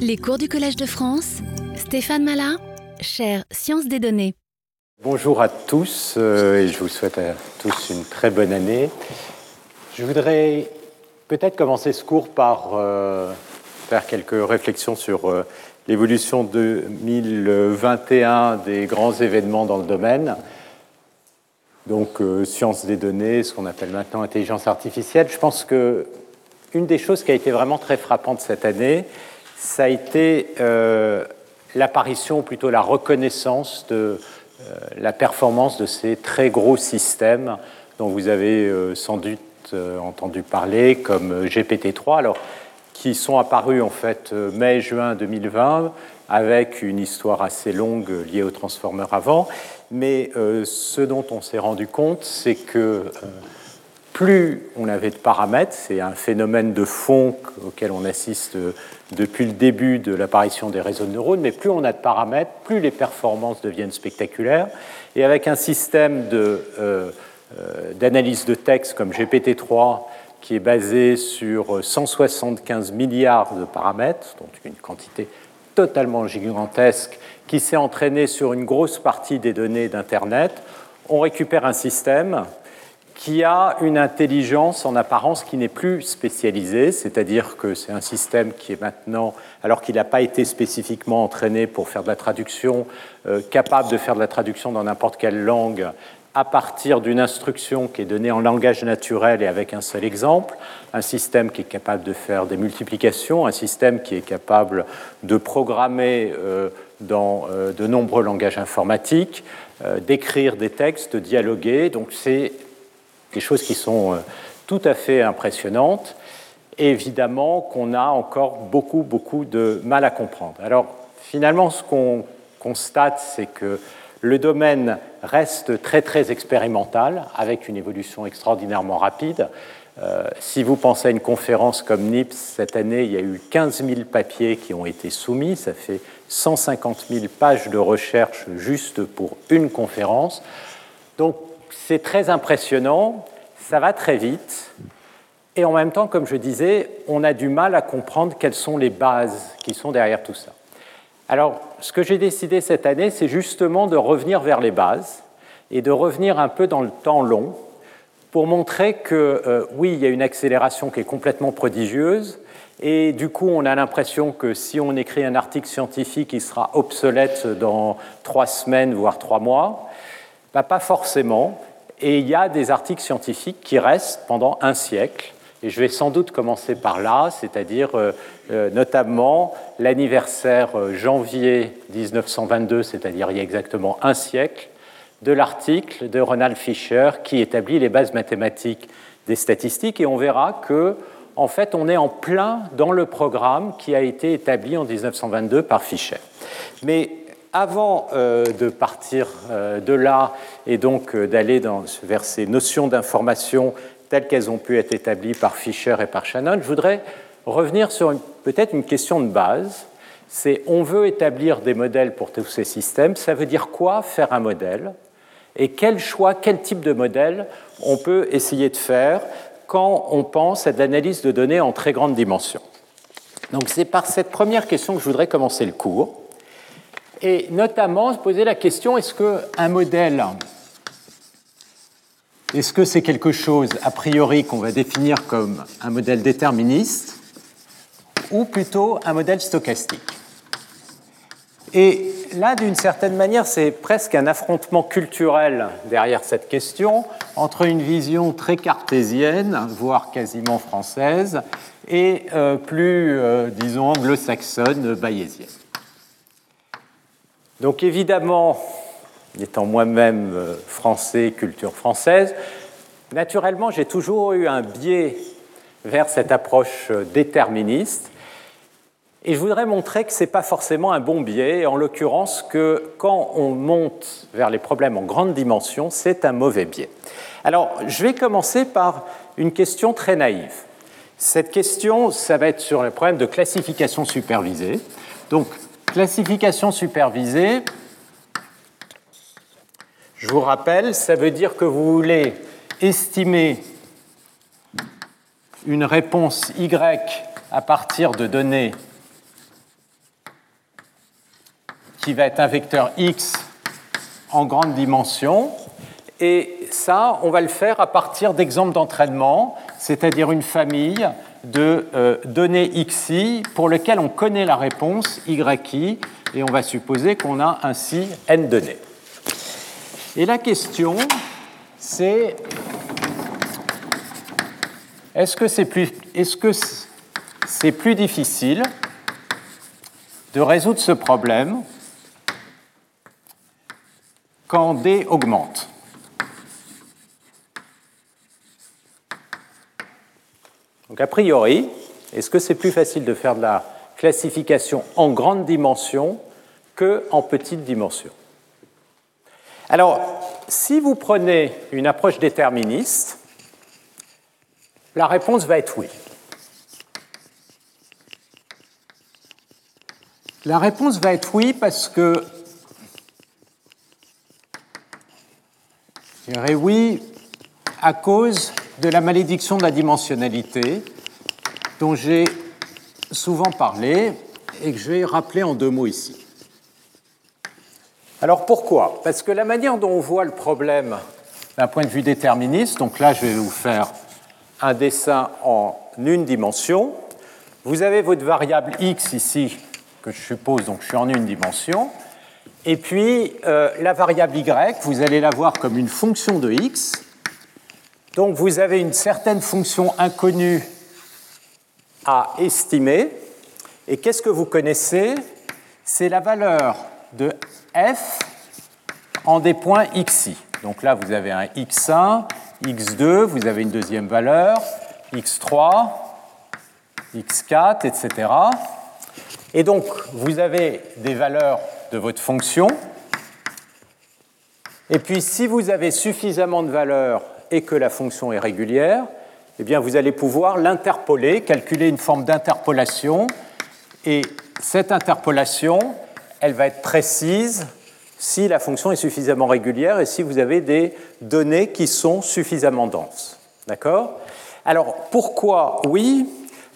Les cours du Collège de France, Stéphane Malin, chère Sciences des données. Bonjour à tous euh, et je vous souhaite à tous une très bonne année. Je voudrais peut-être commencer ce cours par euh, faire quelques réflexions sur euh, l'évolution 2021 des grands événements dans le domaine. Donc, sciences des données, ce qu'on appelle maintenant intelligence artificielle. Je pense que une des choses qui a été vraiment très frappante cette année, ça a été euh, l'apparition, plutôt la reconnaissance de euh, la performance de ces très gros systèmes dont vous avez euh, sans doute entendu parler, comme GPT-3, alors, qui sont apparus en fait mai-juin 2020 avec une histoire assez longue liée aux transformeurs avant. Mais ce dont on s'est rendu compte, c'est que plus on avait de paramètres, c'est un phénomène de fond auquel on assiste depuis le début de l'apparition des réseaux de neurones, mais plus on a de paramètres, plus les performances deviennent spectaculaires. Et avec un système euh, euh, d'analyse de, texte comme GPT-3, qui est basé sur 175 milliards de paramètres, donc une quantité totalement gigantesque, qui s'est entraîné sur une grosse partie des données d'Internet, on récupère un système qui a une intelligence en apparence qui n'est plus spécialisée, c'est-à-dire que c'est un système qui est maintenant, alors qu'il n'a pas été spécifiquement entraîné pour faire de la traduction, euh, capable de faire de la traduction dans n'importe quelle langue à partir d'une instruction qui est donnée en langage naturel et avec un seul exemple, un système qui est capable de faire des multiplications, un système qui est capable de programmer euh, dans euh, de nombreux langages informatiques, d'écrire des textes, de dialoguer. Donc c'est des choses qui sont euh, tout à fait impressionnantes, évidemment qu'on a encore beaucoup, beaucoup de mal à comprendre. Alors, finalement, ce qu'on constate, c'est que le domaine reste très, très expérimental, avec une évolution extraordinairement rapide. Euh, si vous pensez à une conférence comme NIPS, cette année, il y a eu 15 000 papiers qui ont été soumis, ça fait 150 000 pages de recherche juste pour une conférence. Donc, c'est très impressionnant, ça va très vite, et en même temps, comme je disais, on a du mal à comprendre quelles sont les bases qui sont derrière tout ça. Alors, ce que j'ai décidé cette année, c'est justement de revenir vers les bases et de revenir un peu dans le temps long pour montrer que euh, oui, il y a une accélération qui est complètement prodigieuse, et du coup, on a l'impression que si on écrit un article scientifique, il sera obsolète dans trois semaines, voire trois mois. Bah, pas forcément. Et il y a des articles scientifiques qui restent pendant un siècle. Et je vais sans doute commencer par là, c'est-à-dire euh, euh, notamment l'anniversaire euh, janvier 1922, c'est-à-dire il y a exactement un siècle, de l'article de Ronald Fisher qui établit les bases mathématiques des statistiques. Et on verra que, en fait, on est en plein dans le programme qui a été établi en 1922 par Fisher. Mais avant euh, de partir euh, de là et donc euh, d'aller vers ces notions d'information telles qu'elles ont pu être établies par Fisher et par Shannon, je voudrais revenir sur peut-être une question de base. C'est on veut établir des modèles pour tous ces systèmes. Ça veut dire quoi faire un modèle? Et quel choix, quel type de modèle on peut essayer de faire quand on pense à de l'analyse de données en très grande dimension? Donc c'est par cette première question que je voudrais commencer le cours et notamment se poser la question est-ce qu'un modèle, est-ce que c'est quelque chose a priori qu'on va définir comme un modèle déterministe ou plutôt un modèle stochastique? Et là, d'une certaine manière, c'est presque un affrontement culturel derrière cette question entre une vision très cartésienne, voire quasiment française, et euh, plus, euh, disons, anglo-saxonne, bayésienne. Donc évidemment, étant moi-même euh, français, culture française, naturellement j'ai toujours eu un biais vers cette approche euh, déterministe. Et je voudrais montrer que ce n'est pas forcément un bon biais, en l'occurrence que quand on monte vers les problèmes en grande dimension, c'est un mauvais biais. Alors, je vais commencer par une question très naïve. Cette question, ça va être sur le problème de classification supervisée. Donc, Classification supervisée, je vous rappelle, ça veut dire que vous voulez estimer une réponse Y à partir de données qui va être un vecteur x en grande dimension. Et ça, on va le faire à partir d'exemples d'entraînement, c'est-à-dire une famille de euh, données xi pour lesquelles on connaît la réponse yi, et on va supposer qu'on a ainsi n données. Et la question, c'est est-ce que c'est plus, est -ce c'est plus difficile de résoudre ce problème quand D augmente? Donc a priori, est-ce que c'est plus facile de faire de la classification en grande dimension que en petite dimension? Alors, si vous prenez une approche déterministe, la réponse va être oui. La réponse va être oui parce que je dirais oui à cause de la malédiction de la dimensionnalité dont j'ai souvent parlé et que je vais rappeler en deux mots ici. Alors pourquoi? Parce que la manière dont on voit le problème d'un point de vue déterministe, donc là je vais vous faire un dessin en une dimension, vous avez votre variable x ici, que je suppose, donc je suis en une dimension, et puis euh, la variable y, vous allez la voir comme une fonction de x, donc vous avez une certaine fonction inconnue à estimer. Et qu'est-ce que vous connaissez? C'est la valeur de f en des points xi. Donc là, vous avez un x1, x2, vous avez une deuxième valeur, x3, x4, etc. Et donc, vous avez des valeurs de votre fonction. Et puis, si vous avez suffisamment de valeurs et que la fonction est régulière, eh bien, vous allez pouvoir l'interpoler, calculer une forme d'interpolation. Et cette interpolation, elle va être précise si la fonction est suffisamment régulière et si vous avez des données qui sont suffisamment denses. D'accord? Alors, pourquoi oui?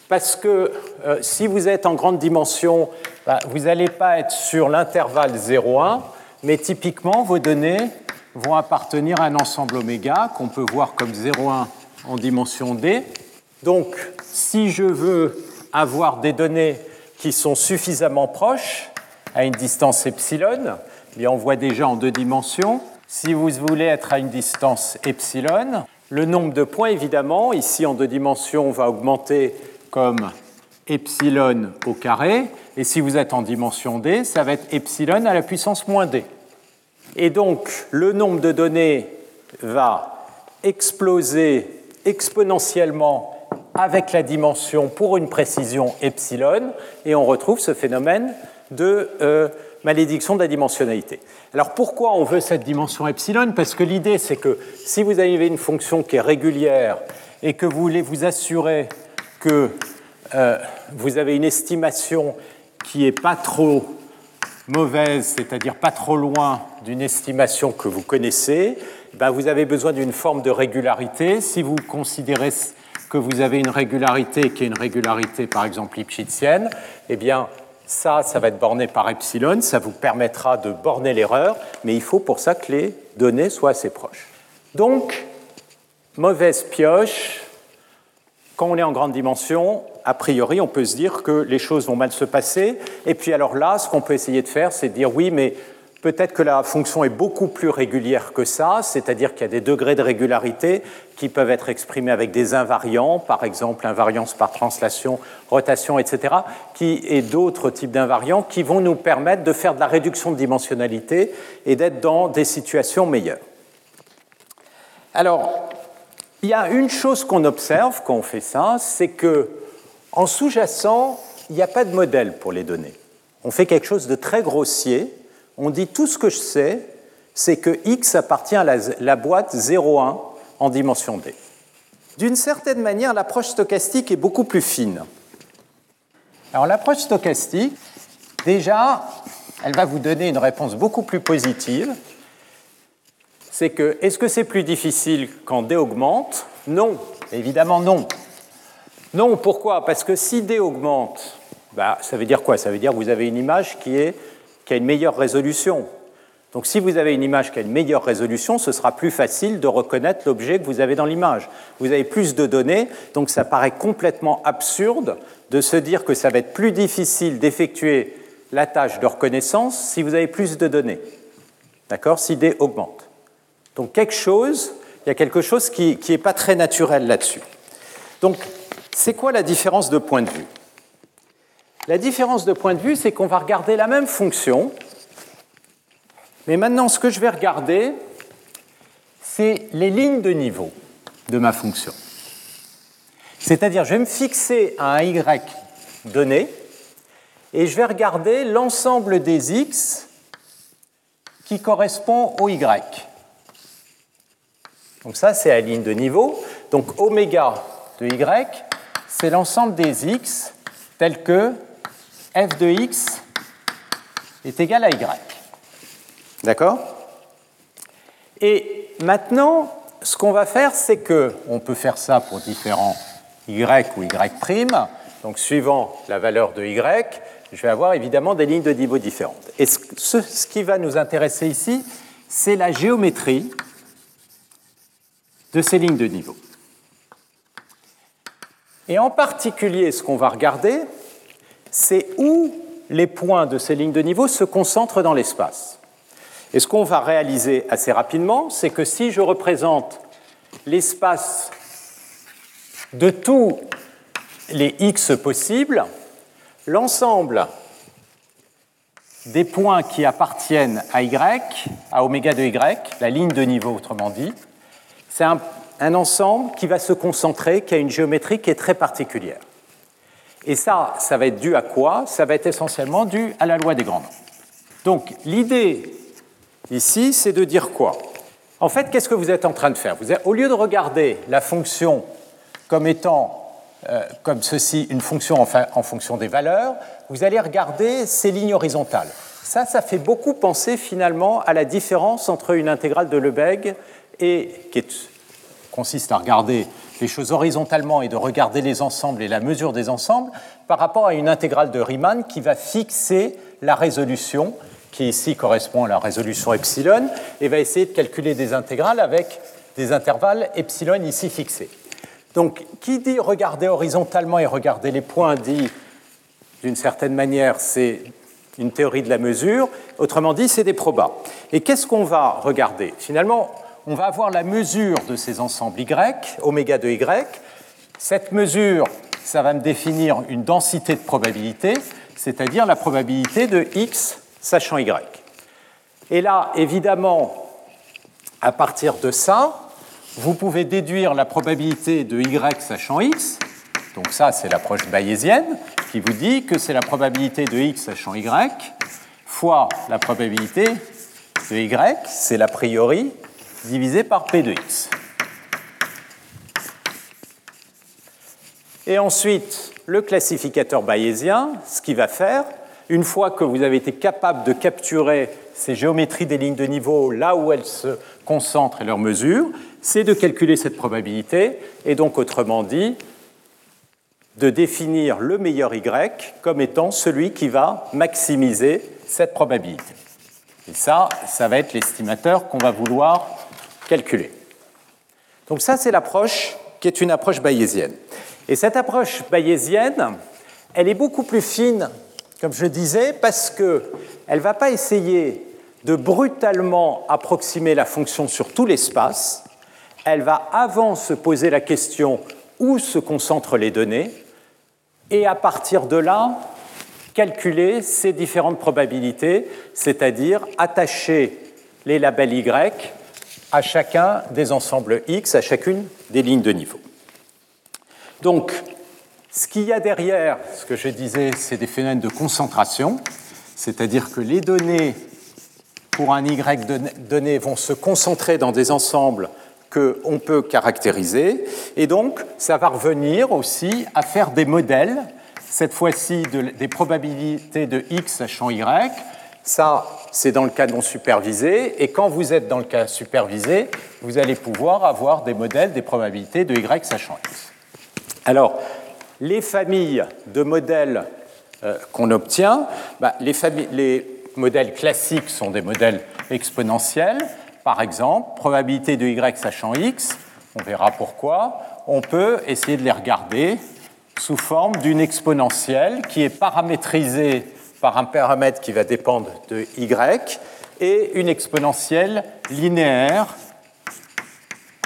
Parce que euh, si vous êtes en grande dimension, bah, vous n'allez pas être sur l'intervalle 0,1, mais typiquement, vos données vont appartenir à un ensemble oméga qu'on peut voir comme 0,1 en dimension d. Donc, si je veux avoir des données qui sont suffisamment proches, à une distance epsilon, eh on voit déjà en deux dimensions. Si vous voulez être à une distance epsilon, le nombre de points, évidemment, ici en deux dimensions, va augmenter comme epsilon au carré. Et si vous êtes en dimension d, ça va être epsilon à la puissance moins d. Et donc, le nombre de données va exploser exponentiellement avec la dimension pour une précision epsilon, et on retrouve ce phénomène de euh, malédiction de la dimensionnalité. Alors pourquoi on veut cette dimension epsilon? Parce que l'idée, c'est que si vous avez une fonction qui est régulière et que vous voulez vous assurer que euh, vous avez une estimation qui n'est pas trop mauvaise, c'est-à-dire pas trop loin d'une estimation que vous connaissez, ben vous avez besoin d'une forme de régularité. Si vous considérez que vous avez une régularité qui est une régularité, par exemple, lipschitzienne, eh bien, ça, ça va être borné par epsilon, ça vous permettra de borner l'erreur, mais il faut pour ça que les données soient assez proches. Donc, mauvaise pioche, quand on est en grande dimension, a priori, on peut se dire que les choses vont mal se passer. Et puis alors là, ce qu'on peut essayer de faire, c'est de dire oui, mais peut-être que la fonction est beaucoup plus régulière que ça, c'est-à-dire qu'il y a des degrés de régularité qui peuvent être exprimés avec des invariants, par exemple invariance par translation, rotation, etc., et d'autres types d'invariants qui vont nous permettre de faire de la réduction de dimensionnalité et d'être dans des situations meilleures. Alors, il y a une chose qu'on observe quand on fait ça, c'est que en sous-jacent, il n'y a pas de modèle pour les données. On fait quelque chose de très grossier. On dit tout ce que je sais, c'est que x appartient à la, boîte 0,1 en dimension d. D'une certaine manière, l'approche stochastique est beaucoup plus fine. Alors l'approche stochastique, déjà, elle va vous donner une réponse beaucoup plus positive. C'est que, est-ce que c'est plus difficile quand d augmente? Non, évidemment non. Non, pourquoi? Parce que si D augmente, bah, ça veut dire quoi? Ça veut dire que vous avez une image qui a une meilleure résolution. Donc si vous avez une image qui a une meilleure résolution, ce sera plus facile de reconnaître l'objet que vous avez dans l'image. Vous avez plus de données, donc ça paraît complètement absurde de se dire que ça va être plus difficile d'effectuer la tâche de reconnaissance si vous avez plus de données. D'accord? Si D augmente. Donc quelque chose, il y a quelque chose qui n'est pas très naturel là-dessus. Donc c'est quoi la différence de point de vue? La différence de point de vue, c'est qu'on va regarder la même fonction, mais maintenant, ce que je vais regarder, c'est les lignes de niveau de ma fonction. C'est-à-dire, je vais me fixer à un y donné et je vais regarder l'ensemble des x qui correspond au y. Donc ça, c'est la ligne de niveau. Donc oméga de y, c'est l'ensemble des x tels que f de x est égal à y. D'accord? Et maintenant, ce qu'on va faire, c'est que on peut faire ça pour différents y ou y', donc suivant la valeur de y, je vais avoir évidemment des lignes de niveau différentes. Et ce, ce qui va nous intéresser ici, c'est la géométrie de ces lignes de niveau. Et en particulier, ce qu'on va regarder, c'est où les points de ces lignes de niveau se concentrent dans l'espace. Et ce qu'on va réaliser assez rapidement, c'est que si je représente l'espace de tous les x possibles, l'ensemble des points qui appartiennent à y, à oméga de y, la ligne de niveau autrement dit, c'est un, ensemble qui va se concentrer, qui a une géométrie qui est très particulière. Et ça, ça va être dû à quoi? Ça va être essentiellement dû à la loi des grands nombres. Donc l'idée ici, c'est de dire quoi? En fait, qu'est-ce que vous êtes en train de faire? Vous Au lieu de regarder la fonction comme étant euh, comme ceci une fonction en, fonction des valeurs, vous allez regarder ces lignes horizontales. Ça, ça fait beaucoup penser finalement à la différence entre une intégrale de Lebesgue et qui consiste à regarder les choses horizontalement et de regarder les ensembles et la mesure des ensembles par rapport à une intégrale de Riemann qui va fixer la résolution qui ici correspond à la résolution epsilon, et va essayer de calculer des intégrales avec des intervalles epsilon ici fixés. Donc, qui dit regarder horizontalement et regarder les points dit, d'une certaine manière, c'est une théorie de la mesure, autrement dit, c'est des probas. Et qu'est-ce qu'on va regarder? Finalement, on va avoir la mesure de ces ensembles Y, oméga de Y. Cette mesure, ça va me définir une densité de probabilité, c'est-à-dire la probabilité de X sachant y. Et là, évidemment, à partir de ça, vous pouvez déduire la probabilité de y sachant x. Donc ça, c'est l'approche bayésienne qui vous dit que c'est la probabilité de x sachant y fois la probabilité de y, c'est l'a priori, divisé par p de x. Et ensuite, le classificateur bayésien, ce qu'il va faire, une fois que vous avez été capable de capturer ces géométries des lignes de niveau là où elles se concentrent et leurs mesures, c'est de calculer cette probabilité et donc autrement dit de définir le meilleur y comme étant celui qui va maximiser cette probabilité. Et ça, ça va être l'estimateur qu'on va vouloir calculer. Donc ça, c'est l'approche qui est une approche bayésienne. Et cette approche bayésienne, elle est beaucoup plus fine comme je disais, parce qu'elle ne va pas essayer de brutalement approximer la fonction sur tout l'espace, elle va avant se poser la question où se concentrent les données, et à partir de là, calculer ces différentes probabilités, c'est-à-dire attacher les labels Y à chacun des ensembles X, à chacune des lignes de niveau. Donc, ce qu'il y a derrière, ce que je disais, c'est des phénomènes de concentration, c'est-à-dire que les données pour un Y donné vont se concentrer dans des ensembles qu'on peut caractériser, et donc ça va revenir aussi à faire des modèles, cette fois-ci des probabilités de X champ Y. Ça, c'est dans le cas non supervisé, et quand vous êtes dans le cas supervisé, vous allez pouvoir avoir des modèles des probabilités de Y sachant X. Alors, les familles de modèles euh, qu'on obtient, bah, les, modèles classiques sont des modèles exponentiels. Par exemple, probabilité de y sachant x, on verra pourquoi, on peut essayer de les regarder sous forme d'une exponentielle qui est paramétrisée par un paramètre qui va dépendre de y et une exponentielle linéaire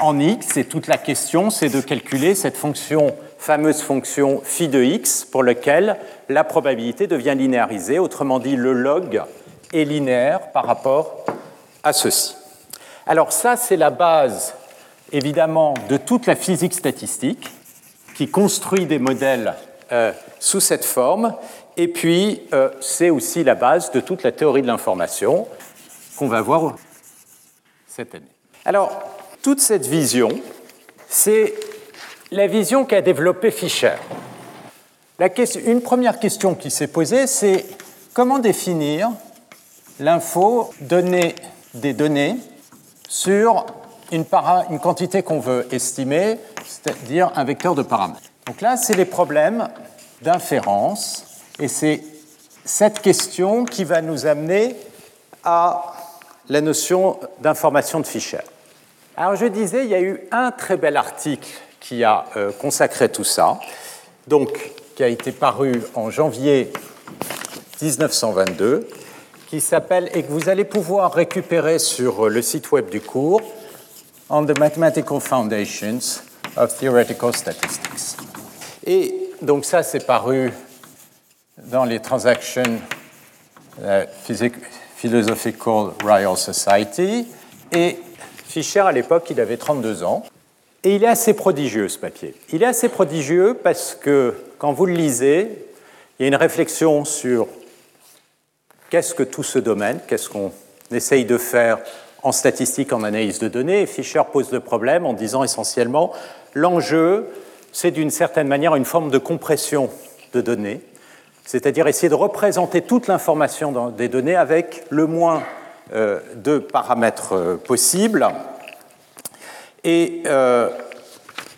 en x. Et toute la question, c'est de calculer cette fonction, fameuse fonction phi de x, pour laquelle la probabilité devient linéarisée. Autrement dit, le log est linéaire par rapport à ceci. Alors ça, c'est la base, évidemment, de toute la physique statistique qui construit des modèles euh, sous cette forme. Et puis, euh, c'est aussi la base de toute la théorie de l'information qu'on va voir cette année. Alors, toute cette vision, c'est la vision qu'a développée Fischer. une première question qui s'est posée, c'est comment définir l'info donner des données sur une, une quantité qu'on veut estimer, c'est-à-dire un vecteur de paramètres. Donc là, c'est les problèmes d'inférence, et c'est cette question qui va nous amener à la notion d'information de Fischer. Alors je disais, il y a eu un très bel article qui a euh, consacré tout ça, donc qui a été paru en janvier 1922, qui s'appelle et que vous allez pouvoir récupérer sur le site web du cours, On the Mathematical Foundations of Theoretical Statistics. Et donc ça, c'est paru dans les Transactions Philosophical Royal Society. Et Fischer, à l'époque, il avait 32 ans. Et il est assez prodigieux, ce papier. Il est assez prodigieux parce que quand vous le lisez, il y a une réflexion sur qu'est-ce que tout ce domaine, qu'est-ce qu'on essaye de faire en statistique, en analyse de données. Et Fischer pose le problème en disant essentiellement, l'enjeu, c'est d'une certaine manière une forme de compression de données, c'est-à-dire essayer de représenter toute l'information des données avec le moins euh, de paramètres euh, possibles et euh,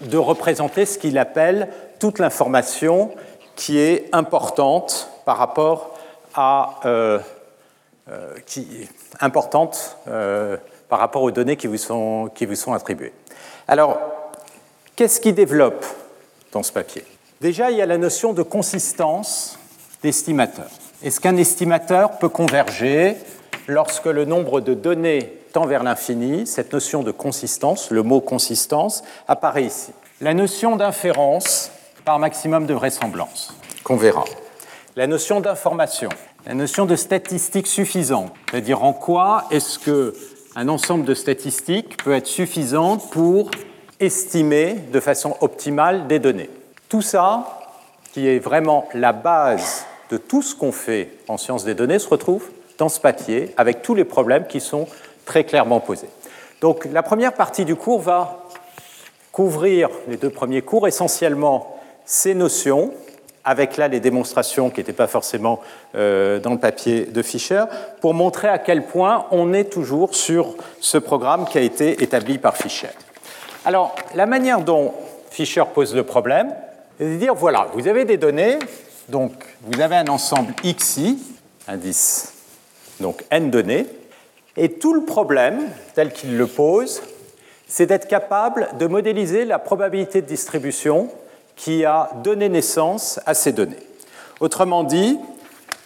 de représenter ce qu'il appelle toute l'information qui est importante par rapport à qui importante par rapport aux données qui vous sont, qui vous sont attribuées. Alors, qu'est-ce qui développe dans ce papier? Déjà, il y a la notion de consistance d'estimateur. Est-ce qu'un estimateur peut converger lorsque le nombre de données tend vers l'infini? Cette notion de consistance, le mot consistance, apparaît ici. La notion d'inférence par maximum de vraisemblance, qu'on verra. La notion d'information, la notion de statistique suffisante, c'est-à-dire en quoi est-ce que un ensemble de statistiques peut être suffisant pour estimer de façon optimale des données? Tout ça, qui est vraiment la base de tout ce qu'on fait en sciences des données, se retrouve dans ce papier avec tous les problèmes qui sont très clairement posés. Donc la première partie du cours va couvrir les deux premiers cours essentiellement ces notions, avec là les démonstrations qui n'étaient pas forcément euh, dans le papier de Fischer, pour montrer à quel point on est toujours sur ce programme qui a été établi par Fischer. Alors la manière dont Fischer pose le problème, c'est de dire voilà, vous avez des données, donc vous avez un ensemble XI, indice, donc n données, et tout le problème, tel qu'il le pose, c'est d'être capable de modéliser la probabilité de distribution qui a donné naissance à ces données. Autrement dit,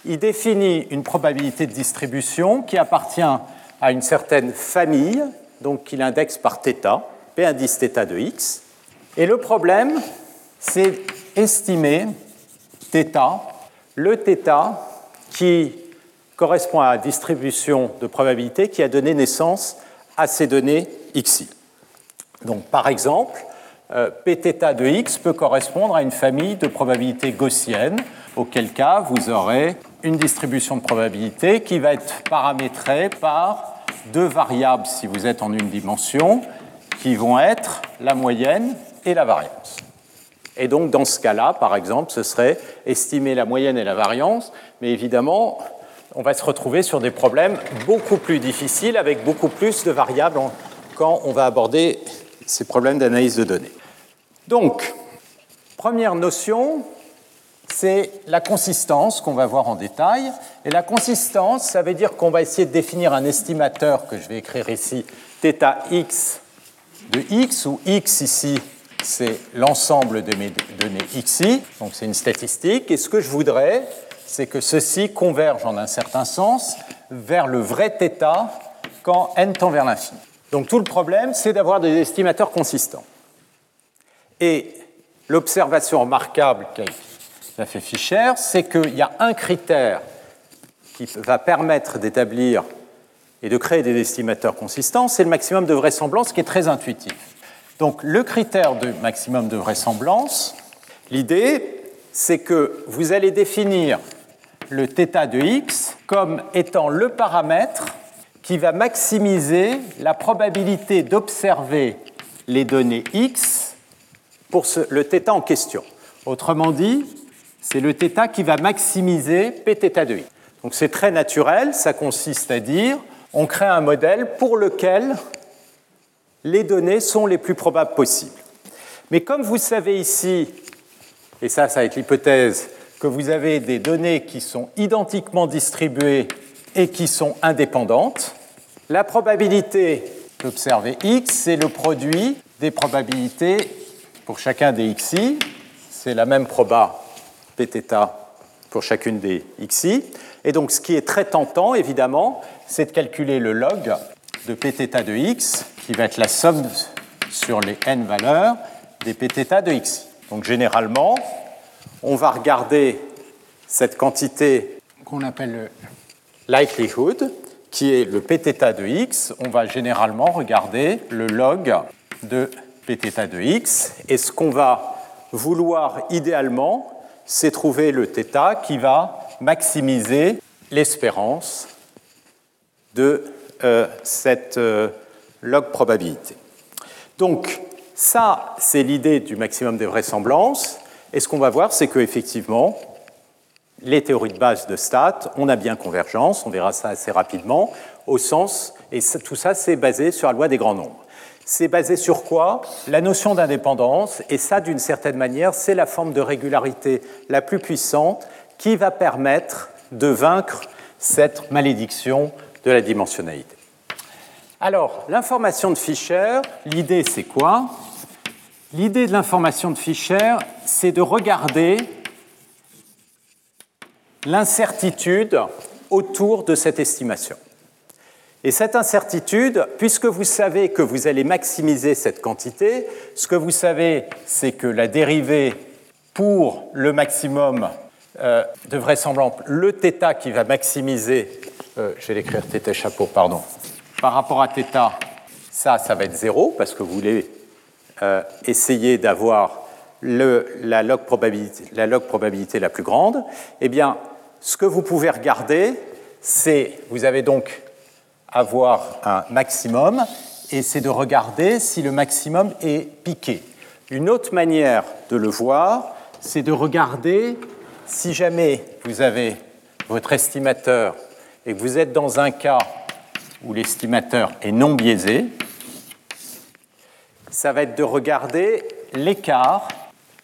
il définit une probabilité de distribution qui appartient à une certaine famille, donc qu'il indexe par θ, P indice θ de x. Et le problème, c'est estimer θ, le θ qui correspond à la distribution de probabilité qui a donné naissance à ces données xi. Donc par exemple, euh, Pθ de x peut correspondre à une famille de probabilités gaussiennes, auquel cas vous aurez une distribution de probabilité qui va être paramétrée par deux variables si vous êtes en une dimension, qui vont être la moyenne et la variance. Et donc, dans ce cas-là, par exemple, ce serait estimer la moyenne et la variance, mais évidemment, on va se retrouver sur des problèmes beaucoup plus difficiles avec beaucoup plus de variables quand on va aborder ces problèmes d'analyse de données. Donc, première notion, c'est la consistance qu'on va voir en détail. Et la consistance, ça veut dire qu'on va essayer de définir un estimateur que je vais écrire ici, θ x de x, où x ici, c'est l'ensemble de mes données xi, donc c'est une statistique. Et ce que je voudrais, c'est que ceci converge en un certain sens vers le vrai θ quand n tend vers l'infini. Donc tout le problème, c'est d'avoir des estimateurs consistants. Et l'observation remarquable qu'a fait Fischer, c'est qu'il y a un critère qui va permettre d'établir et de créer des estimateurs consistants, c'est le maximum de vraisemblance qui est très intuitif. Donc le critère de maximum de vraisemblance, l'idée, c'est que vous allez définir le θ de x comme étant le paramètre qui va maximiser la probabilité d'observer les données x pour le θ en question. Autrement dit, c'est le θ qui va maximiser pθ de x. Donc c'est très naturel, ça consiste à dire on crée un modèle pour lequel les données sont les plus probables possibles. Mais comme vous savez ici, et ça, ça va être l'hypothèse, que vous avez des données qui sont identiquement distribuées et qui sont indépendantes, la probabilité d'observer x, c'est le produit des probabilités pour chacun des xi, c'est la même proba pθ pour chacune des xi. Et donc ce qui est très tentant, évidemment, c'est de calculer le log de pθ de x, qui va être la somme sur les n valeurs des pθ de x. Donc généralement, on va regarder cette quantité qu'on appelle le likelihood, qui est le pθ de x. On va généralement regarder le log de pθ de x. Et ce qu'on va vouloir idéalement, c'est trouver le θ qui va maximiser l'espérance de euh, cette euh, log probabilité. Donc, ça, c'est l'idée du maximum des vraisemblances. Et ce qu'on va voir, c'est qu'effectivement, les théories de base de stats, on a bien convergence, on verra ça assez rapidement, au sens, et tout ça, c'est basé sur la loi des grands nombres. C'est basé sur quoi? La notion d'indépendance, et ça, d'une certaine manière, c'est la forme de régularité la plus puissante qui va permettre de vaincre cette malédiction de la dimensionnalité. Alors, l'information de Fischer, l'idée c'est quoi? L'idée de l'information de Fischer, c'est de regarder l'incertitude autour de cette estimation. Et cette incertitude, puisque vous savez que vous allez maximiser cette quantité, ce que vous savez, c'est que la dérivée pour le maximum euh, de vraisemblance, le θ qui va maximiser euh, je vais l'écrire θ chapeau, pardon. Par rapport à θ, ça, ça va être 0 parce que vous voulez euh, essayer d'avoir la, log probabilité, la plus grande. Eh bien, ce que vous pouvez regarder, c'est, vous avez donc avoir un maximum, et c'est de regarder si le maximum est piqué. Une autre manière de le voir, c'est de regarder si jamais vous avez votre estimateur et que vous êtes dans un cas où l'estimateur est non biaisé, ça va être de regarder l'écart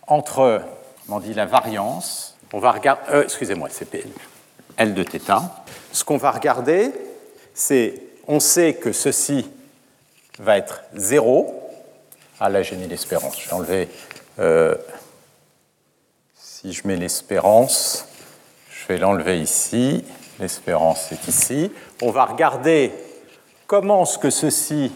entre, on dit la variance, on va regarder, euh, excusez-moi, c'est L de θ. Ce qu'on va regarder, c'est, on sait que ceci va être 0. Ah là, j'ai mis l'espérance. Je vais enlever, euh, si je mets l'espérance, je vais l'enlever ici l'espérance est ici. On va regarder comment ce que ceci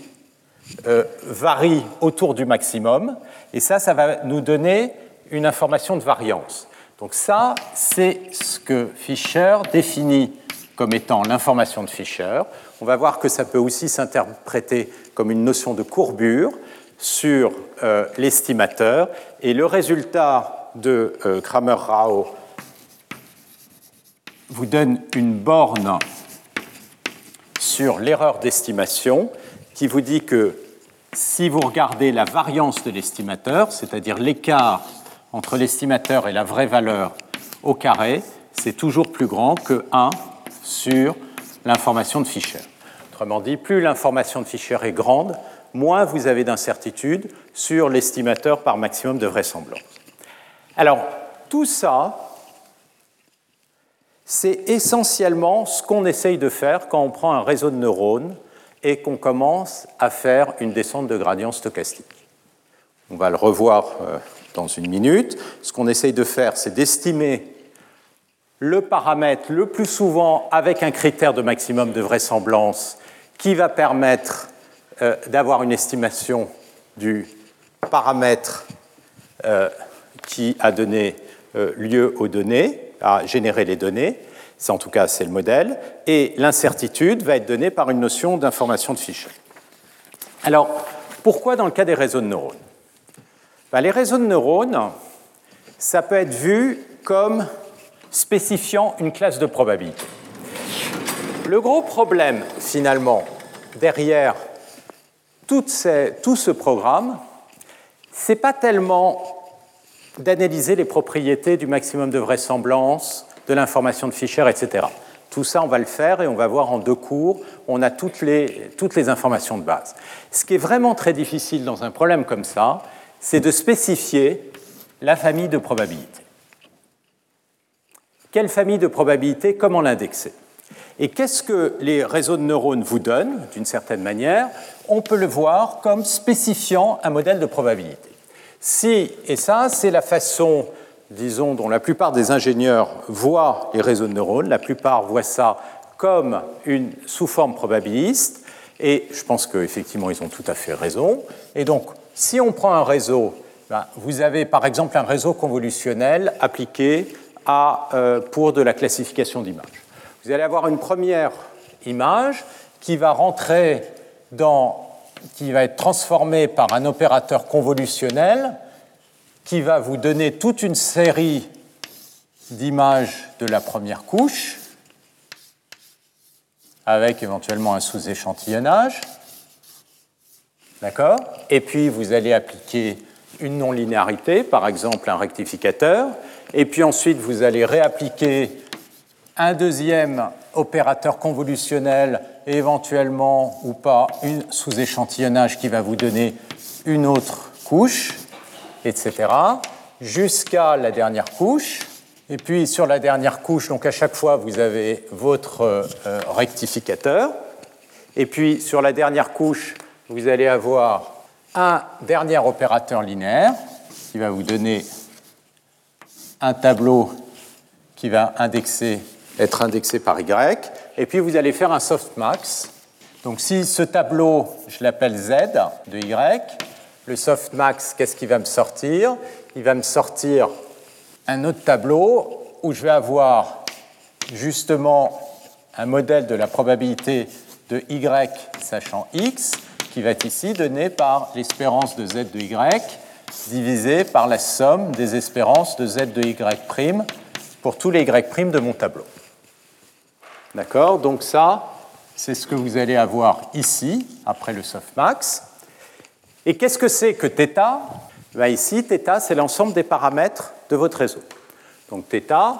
euh, varie autour du maximum, et ça, ça va nous donner une information de variance. Donc ça, c'est ce que Fischer définit comme étant l'information de Fischer. On va voir que ça peut aussi s'interpréter comme une notion de courbure sur euh, l'estimateur, et le résultat de euh, Kramer-Rao vous donne une borne sur l'erreur d'estimation qui vous dit que si vous regardez la variance de l'estimateur, c'est-à-dire l'écart entre l'estimateur et la vraie valeur au carré, c'est toujours plus grand que 1 sur l'information de Fischer. Autrement dit, plus l'information de Fischer est grande, moins vous avez d'incertitude sur l'estimateur par maximum de vraisemblance. Alors, tout ça, c'est essentiellement ce qu'on essaye de faire quand on prend un réseau de neurones et qu'on commence à faire une descente de gradient stochastique. On va le revoir euh, dans une minute. Ce qu'on essaye de faire, c'est d'estimer le paramètre le plus souvent avec un critère de maximum de vraisemblance qui va permettre euh, d'avoir une estimation du paramètre euh, qui a donné lieu aux données, à générer les données. En tout cas, c'est le modèle. Et l'incertitude va être donnée par une notion d'information de Fisher. Alors, pourquoi dans le cas des réseaux de neurones? Ben, Les réseaux de neurones, ça peut être vu comme spécifiant une classe de probabilité. Le gros problème, finalement, derrière tout, ce programme, ce n'est pas tellement d'analyser les propriétés du maximum de vraisemblance, de l'information de Fischer, etc. Tout ça, on va le faire et on va voir en deux cours. On a toutes les, toutes les informations de base. Ce qui est vraiment très difficile dans un problème comme ça, c'est de spécifier la famille de probabilités. Quelle famille de probabilités Comment l'indexer? Et qu'est-ce que les réseaux de neurones vous donnent, d'une certaine manière? On peut le voir comme spécifiant un modèle de probabilité. Si, et ça, c'est la façon, disons, dont la plupart des ingénieurs voient les réseaux de neurones. La plupart voient ça comme une sous forme probabiliste, et je pense qu'effectivement, ils ont tout à fait raison. Et donc, si on prend un réseau, ben, vous avez par exemple un réseau convolutionnel appliqué à, euh, pour de la classification d'images vous allez avoir une première image qui va rentrer dans, qui va être transformée par un opérateur convolutionnel qui va vous donner toute une série d'images de la première couche avec éventuellement un sous-échantillonnage. D'accord? Et puis vous allez appliquer une non-linéarité, par exemple un rectificateur. Et puis ensuite vous allez réappliquer un deuxième opérateur convolutionnel éventuellement ou pas un sous-échantillonnage qui va vous donner une autre couche, etc., jusqu'à la dernière couche. Et puis sur la dernière couche, donc à chaque fois, vous avez votre euh, rectificateur. Et puis sur la dernière couche, vous allez avoir un dernier opérateur linéaire qui va vous donner un tableau qui va indexer être indexé par Y. Et puis vous allez faire un softmax. Donc si ce tableau, je l'appelle Z de Y, le softmax, qu'est-ce qui va me sortir? Il va me sortir un autre tableau où je vais avoir justement un modèle de la probabilité de Y sachant X, qui va être ici donné par l'espérance de Z de Y divisé par la somme des espérances de Z de Y' pour tous les Y' de mon tableau. D'accord Donc ça, c'est ce que vous allez avoir ici, après le softmax. Et qu'est-ce que c'est que θ ben Ici, θ, c'est l'ensemble des paramètres de votre réseau. Donc θ,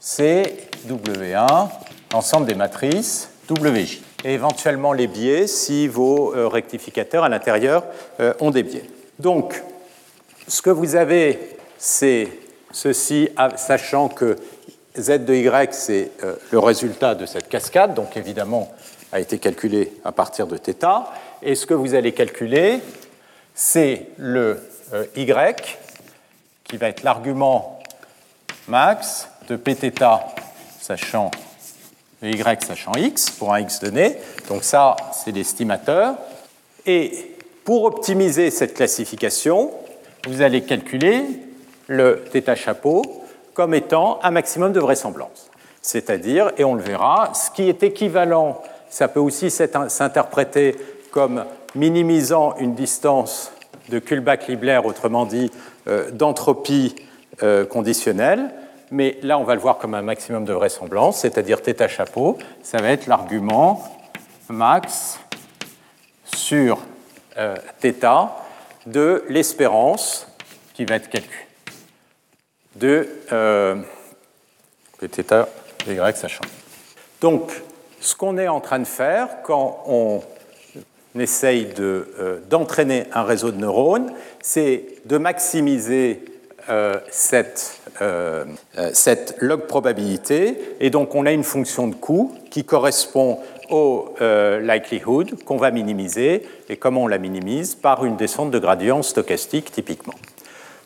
c'est W1, l'ensemble des matrices WJ. Et éventuellement les biais si vos euh, rectificateurs à l'intérieur euh, ont des biais. Donc, ce que vous avez, c'est ceci, sachant que Z de Y, c'est euh, le résultat de cette cascade, donc évidemment a été calculé à partir de θ. Et ce que vous allez calculer, c'est le euh, Y, qui va être l'argument max de Pθ sachant Y sachant X pour un X donné. Donc ça, c'est l'estimateur. Et pour optimiser cette classification, vous allez calculer le θ chapeau comme étant un maximum de vraisemblance. C'est-à-dire, et on le verra, ce qui est équivalent, ça peut aussi s'interpréter comme minimisant une distance de Kullback-Libler, autrement dit euh, d'entropie euh, conditionnelle, mais là on va le voir comme un maximum de vraisemblance, c'est-à-dire θ chapeau, ça va être l'argument max sur euh, θ de l'espérance qui va être calculée de euh, y sachant. Donc, ce qu'on est en train de faire quand on essaye euh, d'entraîner un réseau de neurones, c'est de maximiser cette, cette log probabilité. Et donc on a une fonction de coût qui correspond au likelihood qu'on va minimiser. Et comment on la minimise? Par une descente de gradient stochastique typiquement.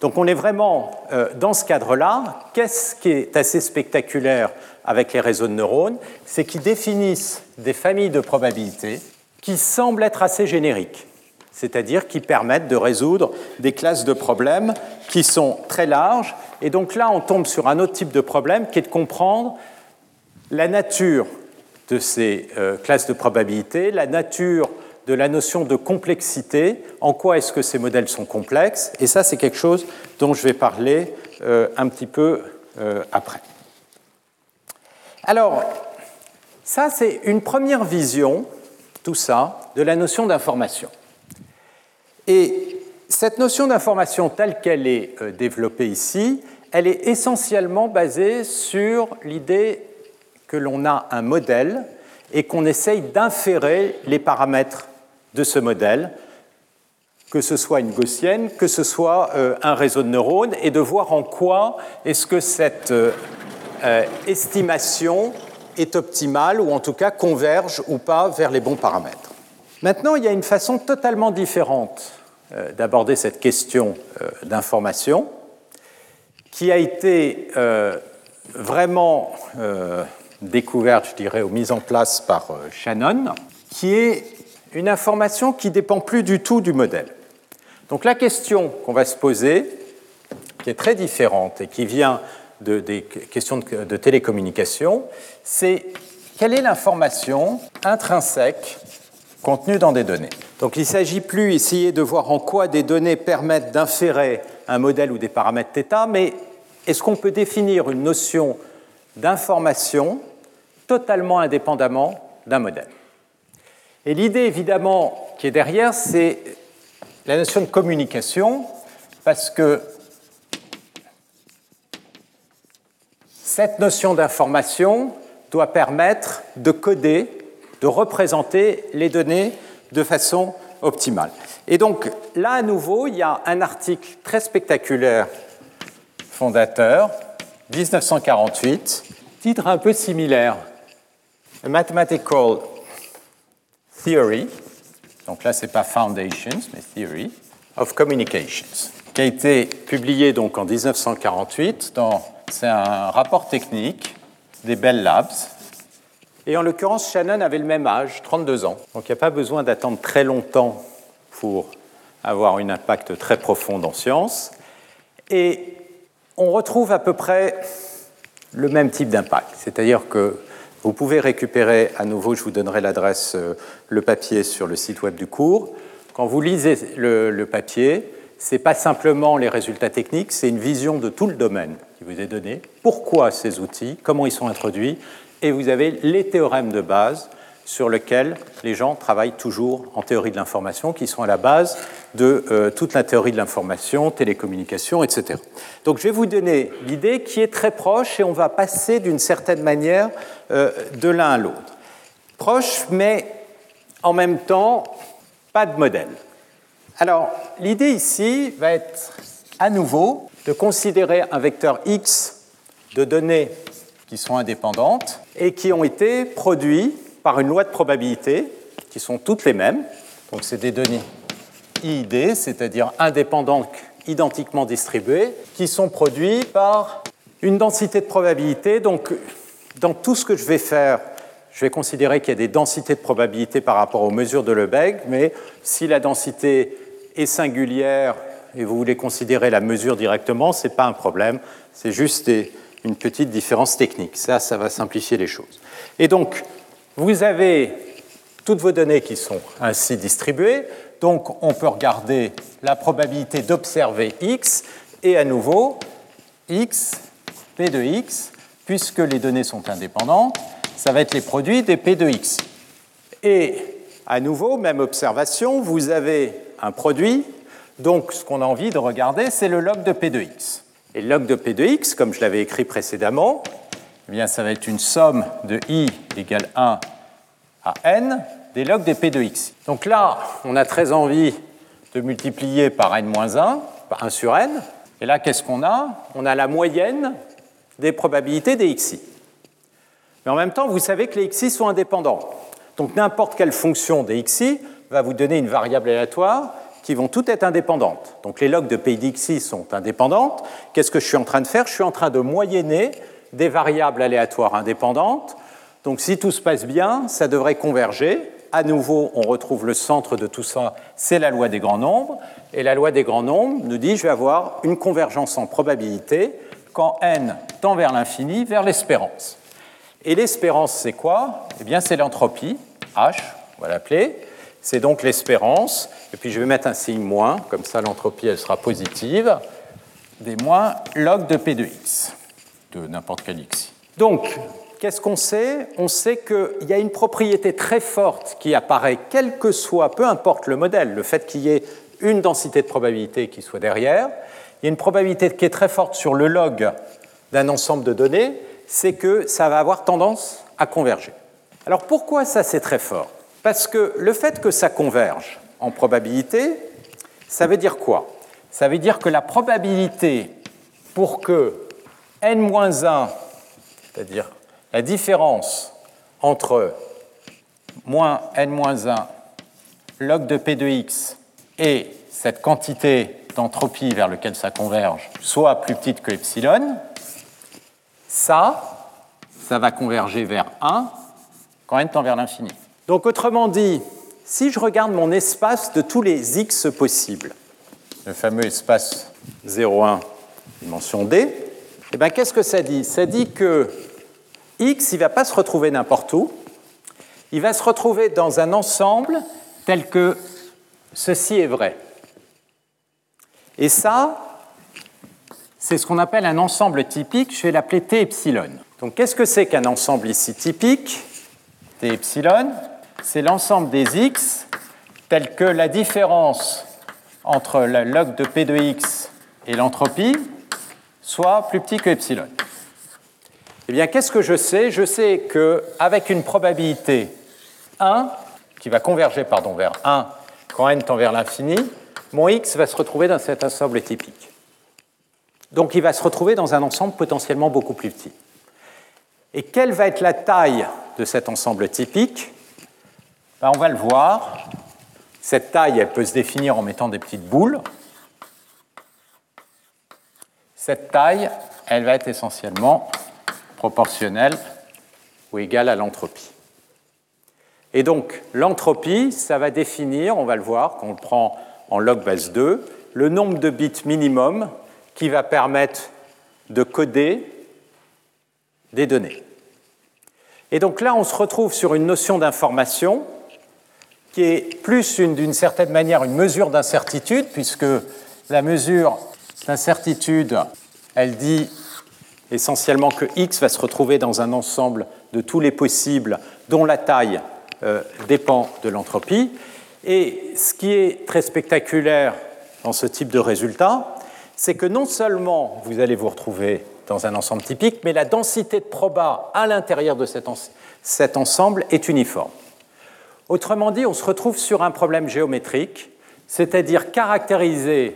Donc on est vraiment dans ce cadre-là. Qu'est-ce qui est assez spectaculaire avec les réseaux de neurones? C'est qu'ils définissent des familles de probabilités qui semblent être assez génériques c'est-à-dire qui permettent de résoudre des classes de problèmes qui sont très larges. Et donc là, on tombe sur un autre type de problème qui est de comprendre la nature de ces euh, classes de probabilité, la nature de la notion de complexité, en quoi est-ce que ces modèles sont complexes, et ça c'est quelque chose dont je vais parler euh, un petit peu euh, après. Alors, ça c'est une première vision, tout ça, de la notion d'information. Et cette notion d'information telle qu'elle est euh, développée ici, elle est essentiellement basée sur l'idée que l'on a un modèle et qu'on essaye d'inférer les paramètres de ce modèle, que ce soit une gaussienne, que ce soit euh, un réseau de neurones, et de voir en quoi est-ce que cette euh, estimation est optimale, ou en tout cas converge ou pas vers les bons paramètres. Maintenant, il y a une façon totalement différente euh, d'aborder cette question euh, d'information qui a été euh, vraiment découverte, je dirais, ou mise en place par Shannon, qui est une information qui dépend plus du tout du modèle. Donc la question qu'on va se poser, qui est très différente et qui vient de, des questions de, de télécommunication, c'est quelle est l'information intrinsèque contenu dans des données. Donc il ne s'agit plus d'essayer de voir en quoi des données permettent d'inférer un modèle ou des paramètres θ, mais est-ce qu'on peut définir une notion d'information totalement indépendamment d'un modèle? Et l'idée évidemment qui est derrière, c'est la notion de communication, parce que cette notion d'information doit permettre de coder de représenter les données de façon optimale. Et donc là, à nouveau, il y a un article très spectaculaire fondateur, 1948, titre un peu similaire, A Mathematical Theory, donc là, ce n'est pas Foundations, mais Theory of Communications, qui a été publié donc en 1948 dans, c'est un rapport technique des Bell Labs, et en l'occurrence, Shannon avait le même âge, 32 ans. Donc il n'y a pas besoin d'attendre très longtemps pour avoir un impact très profond en sciences. Et on retrouve à peu près le même type d'impact. C'est-à-dire que vous pouvez récupérer, à nouveau, je vous donnerai l'adresse, euh, le papier sur le site web du cours. Quand vous lisez le, le papier, ce n'est pas simplement les résultats techniques, c'est une vision de tout le domaine qui vous est donné. Pourquoi ces outils, comment ils sont introduits, et vous avez les théorèmes de base sur lesquels les gens travaillent toujours en théorie de l'information, qui sont à la base de euh, toute la théorie de l'information, télécommunication, etc. Donc je vais vous donner l'idée qui est très proche et on va passer d'une certaine manière euh, de l'un à l'autre. Proche, mais en même temps, pas de modèle. Alors l'idée ici va être à nouveau de considérer un vecteur x de données qui sont indépendantes et qui ont été produits par une loi de probabilité qui sont toutes les mêmes. Donc c'est des données IID, c'est-à-dire indépendantes, identiquement distribuées, qui sont produits par une densité de probabilité. Donc dans tout ce que je vais faire, je vais considérer qu'il y a des densités de probabilité par rapport aux mesures de Lebesgue, mais si la densité est singulière et vous voulez considérer la mesure directement, ce n'est pas un problème, c'est juste une petite différence technique. Ça, ça va simplifier les choses. Et donc, vous avez toutes vos données qui sont ainsi distribuées. Donc, on peut regarder la probabilité d'observer x et à nouveau x, p de x, puisque les données sont indépendantes, ça va être les produits des p de x. Et à nouveau, même observation, vous avez un produit. Donc, ce qu'on a envie de regarder, c'est le log de p de x. Et le log de P de x, comme je l'avais écrit précédemment, eh bien, ça va être une somme de i égale 1 à n des logs des P de x. Donc là, on a très envie de multiplier par n-1, par 1 sur n. Et là, qu'est-ce qu'on a? On a la moyenne des probabilités des xi. Mais en même temps, vous savez que les xi sont indépendants. Donc n'importe quelle fonction des xi va vous donner une variable aléatoire qui vont toutes être indépendantes. Donc les logs de P d'xi sont indépendantes. Qu'est-ce que je suis en train de faire? Je suis en train de moyenner des variables aléatoires indépendantes. Donc si tout se passe bien, ça devrait converger. À nouveau, on retrouve le centre de tout ça, c'est la loi des grands nombres. Et la loi des grands nombres nous dit je vais avoir une convergence en probabilité quand n tend vers l'infini, vers l'espérance. Et l'espérance, c'est quoi? Eh bien, c'est l'entropie, H, on va l'appeler. C'est donc l'espérance. Et puis, je vais mettre un signe moins, comme ça, l'entropie, elle sera positive, des moins log de P de x, n'importe quel x. Donc, qu'est-ce qu'on sait? On sait qu'il y a une propriété très forte qui apparaît, quel que soit, peu importe le modèle, le fait qu'il y ait une densité de probabilité qui soit derrière. Il y a une probabilité qui est très forte sur le log d'un ensemble de données, c'est que ça va avoir tendance à converger. Alors pourquoi ça c'est très fort? Parce que le fait que ça converge en probabilité, ça veut dire quoi? Ça veut dire que la probabilité pour que n-1, c'est-à-dire la différence entre moins n-1 log de p de x et cette quantité d'entropie vers laquelle ça converge soit plus petite que epsilon, ça, ça va converger vers 1 quand n tend vers l'infini. Donc autrement dit, si je regarde mon espace de tous les x possibles, le fameux espace 0,1 dimension d, eh bien, qu'est-ce que ça dit? Ça dit que x, il ne va pas se retrouver n'importe où, il va se retrouver dans un ensemble tel que ceci est vrai. Et ça, c'est ce qu'on appelle un ensemble typique, je vais l'appeler T epsilon. Donc qu'est-ce que c'est qu'un ensemble ici typique? T epsilon, c'est l'ensemble des x tel que la différence entre le log de P de x et l'entropie soit plus petit que epsilon. Eh bien, qu'est-ce que je sais? Je sais qu'avec une probabilité 1, qui va converger pardon, vers 1 quand n tend vers l'infini, mon x va se retrouver dans cet ensemble typique. Donc il va se retrouver dans un ensemble potentiellement beaucoup plus petit. Et quelle va être la taille de cet ensemble typique? Ben, On va le voir. Cette taille, elle peut se définir en mettant des petites boules. Cette taille, elle va être essentiellement proportionnelle ou égale à l'entropie. Et donc, l'entropie, ça va définir, on va le voir quand on le prend en log base 2, le nombre de bits minimum qui va permettre de coder des données. Et donc là, on se retrouve sur une notion d'information qui est plus d'une certaine manière une mesure d'incertitude, puisque la mesure d'incertitude, elle dit essentiellement que x va se retrouver dans un ensemble de tous les possibles dont la taille euh, dépend de l'entropie. Et ce qui est très spectaculaire dans ce type de résultat, c'est que non seulement vous allez vous retrouver dans un ensemble typique, mais la densité de proba à l'intérieur de cet, cet ensemble est uniforme. Autrement dit, on se retrouve sur un problème géométrique, c'est-à-dire caractériser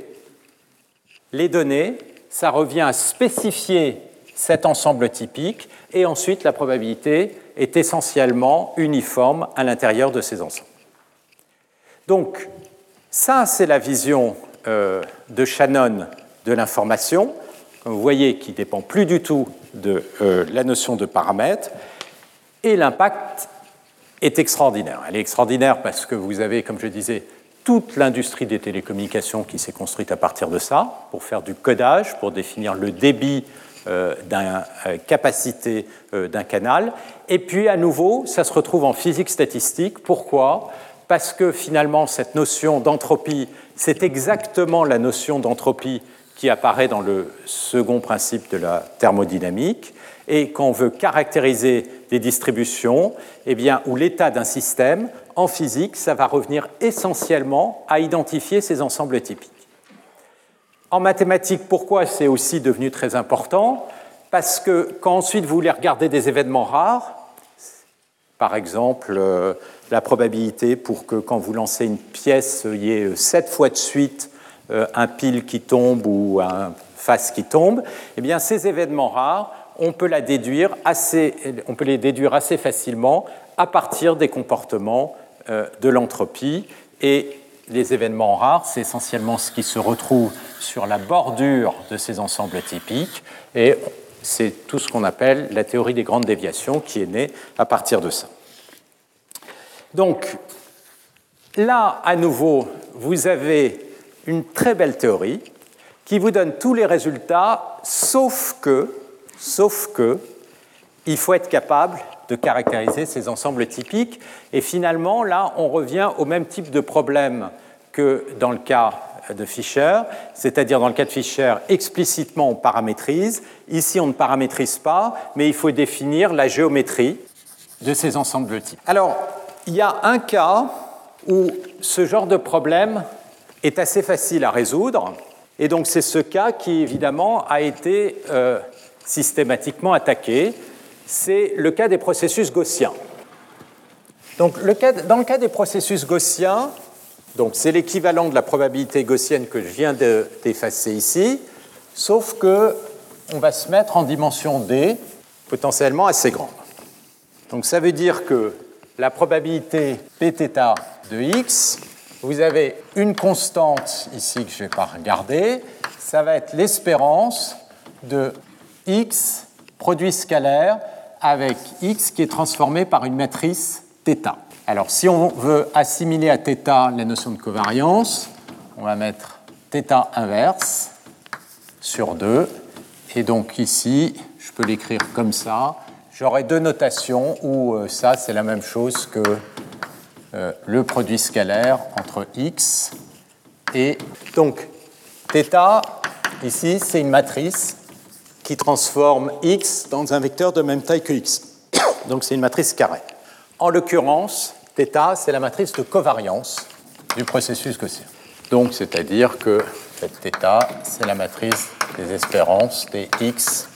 les données, ça revient à spécifier cet ensemble typique, et ensuite la probabilité est essentiellement uniforme à l'intérieur de ces ensembles. Donc, ça, c'est la vision euh, de Shannon de l'information, vous voyez, qui dépend plus du tout de euh, la notion de paramètres. Et l'impact est extraordinaire. Elle est extraordinaire parce que vous avez, comme je disais, toute l'industrie des télécommunications qui s'est construite à partir de ça, pour faire du codage, pour définir le débit euh, d'une capacité d'un canal. Et puis, à nouveau, ça se retrouve en physique statistique. Pourquoi? Parce que finalement, cette notion d'entropie, c'est exactement la notion d'entropie qui apparaît dans le second principe de la thermodynamique. Et quand on veut caractériser des distributions, eh l'état d'un système, en physique, ça va revenir essentiellement à identifier ces ensembles typiques. En mathématiques, pourquoi c'est aussi devenu très important? Parce que quand ensuite vous voulez regarder des événements rares, par exemple, euh, la probabilité pour que quand vous lancez une pièce, il y ait 7 fois de suite euh, un pile qui tombe ou un face qui tombe, eh bien ces événements rares, on peut, les déduire assez facilement à partir des comportements de l'entropie. Et les événements rares, c'est essentiellement ce qui se retrouve sur la bordure de ces ensembles typiques. Et c'est tout ce qu'on appelle la théorie des grandes déviations qui est née à partir de ça. Donc, là, à nouveau, vous avez une très belle théorie qui vous donne tous les résultats, sauf que, sauf que, il faut être capable de caractériser ces ensembles typiques. Et finalement, là, on revient au même type de problème que dans le cas de Fischer, c'est-à-dire dans le cas de Fischer, explicitement on paramétrise. Ici, on ne paramétrise pas, mais il faut définir la géométrie de ces ensembles types. Alors, il y a un cas où ce genre de problème est assez facile à résoudre, et donc c'est ce cas qui, évidemment, a été euh, systématiquement attaqué. C'est le cas des processus gaussiens. Donc, dans le cas des processus gaussiens, c'est l'équivalent de la probabilité gaussienne que je viens d'effacer ici, sauf que on va se mettre en dimension d potentiellement assez grande. Donc ça veut dire que la probabilité Pθ de x, vous avez une constante ici que je ne vais pas regarder, ça va être l'espérance de x produit scalaire avec x qui est transformé par une matrice θ. Alors si on veut assimiler à θ la notion de covariance, on va mettre θ inverse sur 2. Et donc ici, je peux l'écrire comme ça. J'aurai deux notations où euh, ça, c'est la même chose que euh, le produit scalaire entre x et... Donc, θ, ici, c'est une matrice qui transforme x dans un vecteur de même taille que x. Donc, c'est une matrice carrée. En l'occurrence, θ, c'est la matrice de covariance du processus gaussien. Donc, c'est-à-dire que cette θ, c'est la matrice des espérances des x,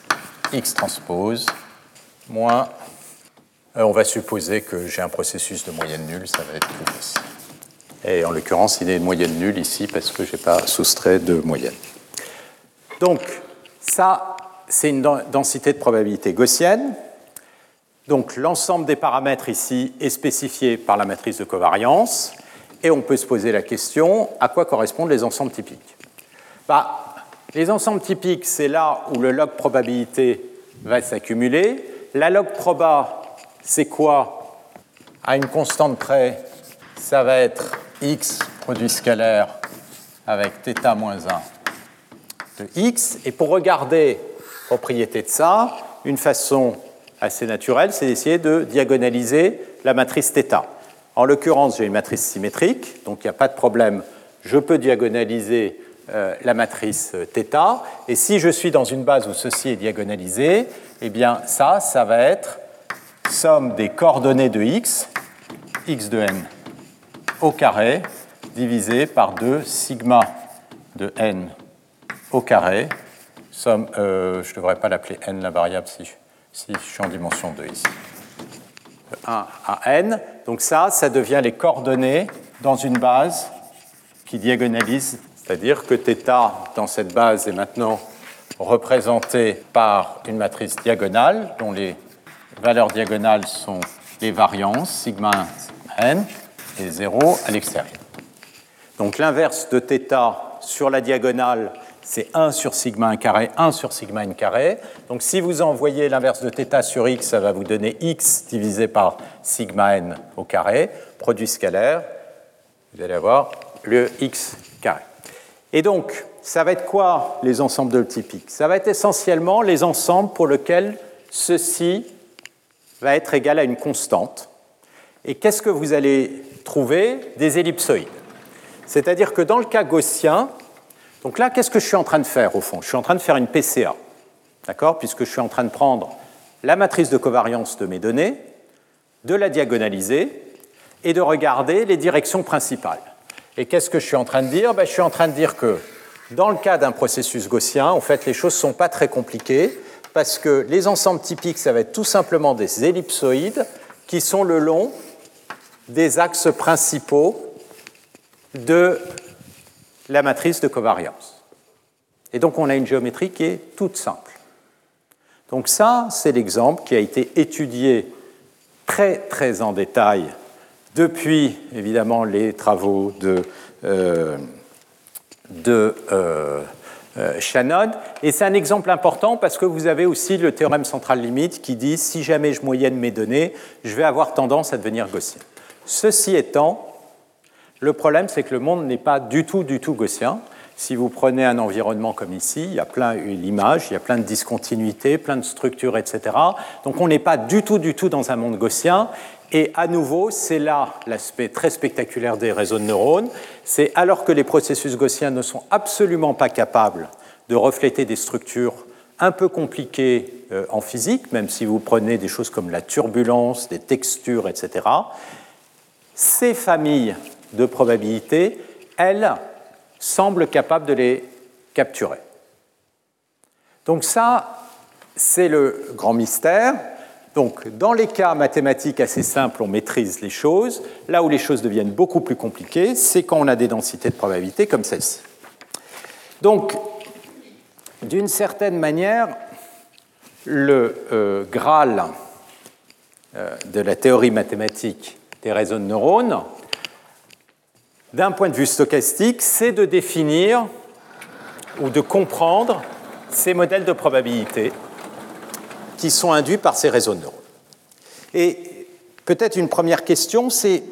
x transpose, moins, euh, on va supposer que j'ai un processus de moyenne nulle, ça va être plus facile. Et en l'occurrence, il est de moyenne nulle ici parce que je n'ai pas soustrait de moyenne. Donc, ça, c'est une densité de probabilité gaussienne. Donc l'ensemble des paramètres ici est spécifié par la matrice de covariance et on peut se poser la question à quoi correspondent les ensembles typiques? Bah, Les ensembles typiques, c'est là où le log probabilité va s'accumuler. La log proba, c'est quoi? À une constante près, ça va être x produit scalaire avec θ moins 1 de x. Et pour regarder propriété de ça, une façon assez naturel, c'est d'essayer de diagonaliser la matrice θ. En l'occurrence, j'ai une matrice symétrique, donc il n'y a pas de problème. Je peux diagonaliser euh, la matrice θ. Et si je suis dans une base où ceci est diagonalisé, eh bien ça, ça va être somme des coordonnées de x, x de n au carré, divisé par 2 sigma de n au carré. Somme, euh, je ne devrais pas l'appeler n la variable si je suis en dimension 2 ici. De 1 à n. Donc ça, ça devient les coordonnées dans une base qui diagonalise, c'est-à-dire que θ dans cette base est maintenant représenté par une matrice diagonale dont les valeurs diagonales sont les variances sigma 1, n et 0 à l'extérieur. Donc l'inverse de θ sur la diagonale c'est 1 sur sigma 1 carré, 1 sur sigma n carré. Donc si vous envoyez l'inverse de θ sur x, ça va vous donner x divisé par sigma n au carré, produit scalaire, vous allez avoir le x carré. Et donc, ça va être quoi les ensembles de typiques Ça va être essentiellement les ensembles pour lesquels ceci va être égal à une constante. Et qu'est-ce que vous allez trouver? Des ellipsoïdes. C'est-à-dire que dans le cas gaussien, donc là, qu'est-ce que je suis en train de faire au fond? Je suis en train de faire une PCA, d'accord? Puisque je suis en train de prendre la matrice de covariance de mes données, de la diagonaliser et de regarder les directions principales. Et qu'est-ce que je suis en train de dire? Ben, Je suis en train de dire que dans le cas d'un processus gaussien, en fait, les choses ne sont pas très compliquées parce que les ensembles typiques, ça va être tout simplement des ellipsoïdes qui sont le long des axes principaux de la matrice de covariance. Et donc on a une géométrie qui est toute simple. Donc ça, c'est l'exemple qui a été étudié très très en détail depuis évidemment les travaux de, euh, euh, euh, Shannon. Et c'est un exemple important parce que vous avez aussi le théorème central limite qui dit si jamais je moyenne mes données, je vais avoir tendance à devenir gaussien. Ceci étant, le problème c'est que le monde n'est pas du tout, du tout gaussien. Si vous prenez un environnement comme ici, il y a plein l'image, il y a plein de discontinuités, plein de structures, etc. Donc on n'est pas du tout, du tout dans un monde gaussien. Et à nouveau, c'est là l'aspect très spectaculaire des réseaux de neurones. C'est alors que les processus gaussiens ne sont absolument pas capables de refléter des structures un peu compliquées euh, en physique, même si vous prenez des choses comme la turbulence, des textures, etc. Ces familles de probabilités, elles, semblent capables de les capturer. Donc ça, c'est le grand mystère. Donc, dans les cas mathématiques assez simples, on maîtrise les choses. Là où les choses deviennent beaucoup plus compliquées, c'est quand on a des densités de probabilité comme celle-ci. Donc, d'une certaine manière, le euh, Graal euh, de la théorie mathématique des réseaux de neurones, d'un point de vue stochastique, c'est de définir ou de comprendre ces modèles de probabilité qui sont induits par ces réseaux de neurones. Et peut-être une première question, c'est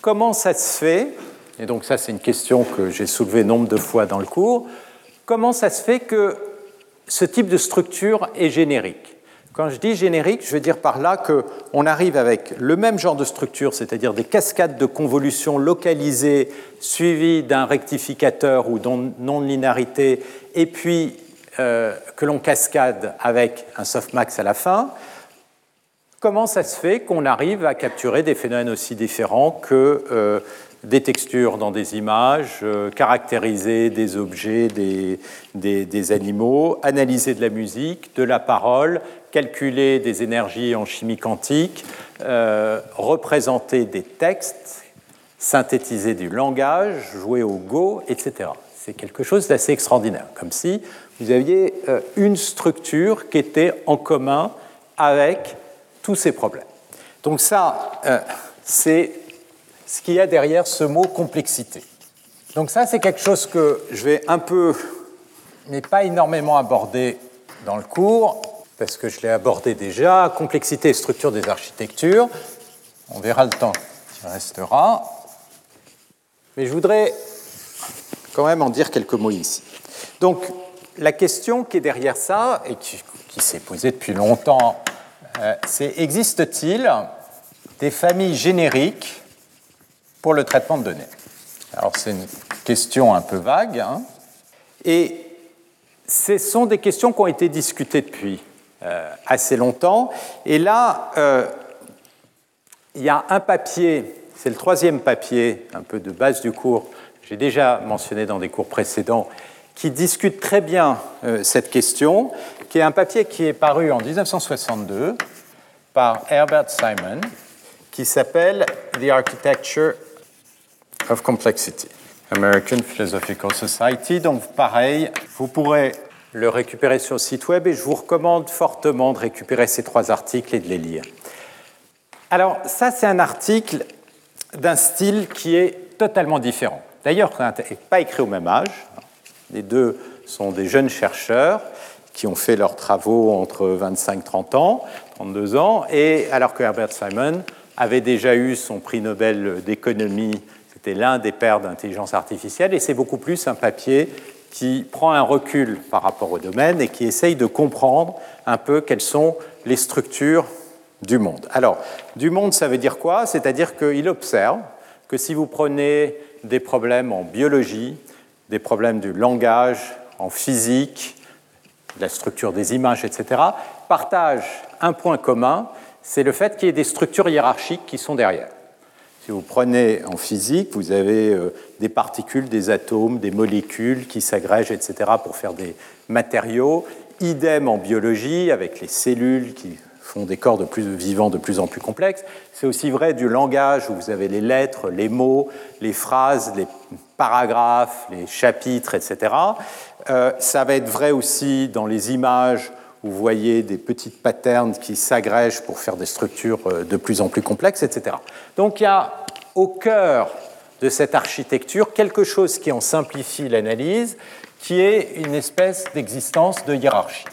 comment ça se fait, et donc ça c'est une question que j'ai soulevée nombre de fois dans le cours, comment ça se fait que ce type de structure est générique? Quand je dis générique, je veux dire par là qu'on arrive avec le même genre de structure, c'est-à-dire des cascades de convolutions localisées suivies d'un rectificateur ou non-linéarité, et puis euh, que l'on cascade avec un softmax à la fin, comment ça se fait qu'on arrive à capturer des phénomènes aussi différents que euh, des textures dans des images, euh, caractériser des objets, des, des, animaux, analyser de la musique, de la parole, calculer des énergies en chimie quantique, représenter des textes, synthétiser du langage, jouer au Go, etc. C'est quelque chose d'assez extraordinaire, comme si vous aviez euh, une structure qui était en commun avec tous ces problèmes. Donc ça, euh, c'est ce qu'il y a derrière ce mot complexité. Donc ça, c'est quelque chose que je vais un peu, mais pas énormément aborder dans le cours, parce que je l'ai abordé déjà, complexité et structure des architectures. On verra le temps qui restera. Mais je voudrais quand même en dire quelques mots ici. Donc, la question qui est derrière ça, et qui, s'est posée depuis longtemps, euh, c'est existe-t-il des familles génériques pour le traitement de données? Alors c'est une question un peu vague, hein. et ce sont des questions qui ont été discutées depuis assez longtemps. Et là, euh, il y a un papier, c'est le troisième papier, un peu de base du cours, j'ai déjà mentionné dans des cours précédents, qui discute très bien euh, cette question, qui est un papier qui est paru en 1962 par Herbert Simon, qui s'appelle The Architecture of Complexity, American Philosophical Society. Donc pareil, vous pourrez le récupérer sur le site web et je vous recommande fortement de récupérer ces trois articles et de les lire. Alors ça, c'est un article d'un style qui est totalement différent. D'ailleurs, n'est pas écrit au même âge, les deux sont des jeunes chercheurs qui ont fait leurs travaux entre 25-30 ans, 32 ans, et alors que Herbert Simon avait déjà eu son prix Nobel d'économie, c'était l'un des pères d'intelligence artificielle, et c'est beaucoup plus un papier qui prend un recul par rapport au domaine et qui essaye de comprendre un peu quelles sont les structures du monde. Alors, du monde, ça veut dire quoi? C'est-à-dire qu'il observe que si vous prenez des problèmes en biologie, des problèmes du langage, en physique, la structure des images, etc., partagent un point commun, c'est le fait qu'il y ait des structures hiérarchiques qui sont derrière. Si vous prenez en physique, vous avez euh, des particules, des atomes, des molécules qui s'agrègent, etc., pour faire des matériaux. Idem en biologie, avec les cellules qui font des corps de plus vivants de plus en plus complexes. C'est aussi vrai du langage, où vous avez les lettres, les mots, les phrases, les paragraphes, les chapitres, etc. Euh, ça va être vrai aussi dans les images où vous voyez des petites patterns qui s'agrègent pour faire des structures euh, de plus en plus complexes, etc. Donc il y a au cœur de cette architecture quelque chose qui en simplifie l'analyse, qui est une espèce d'existence de hiérarchie.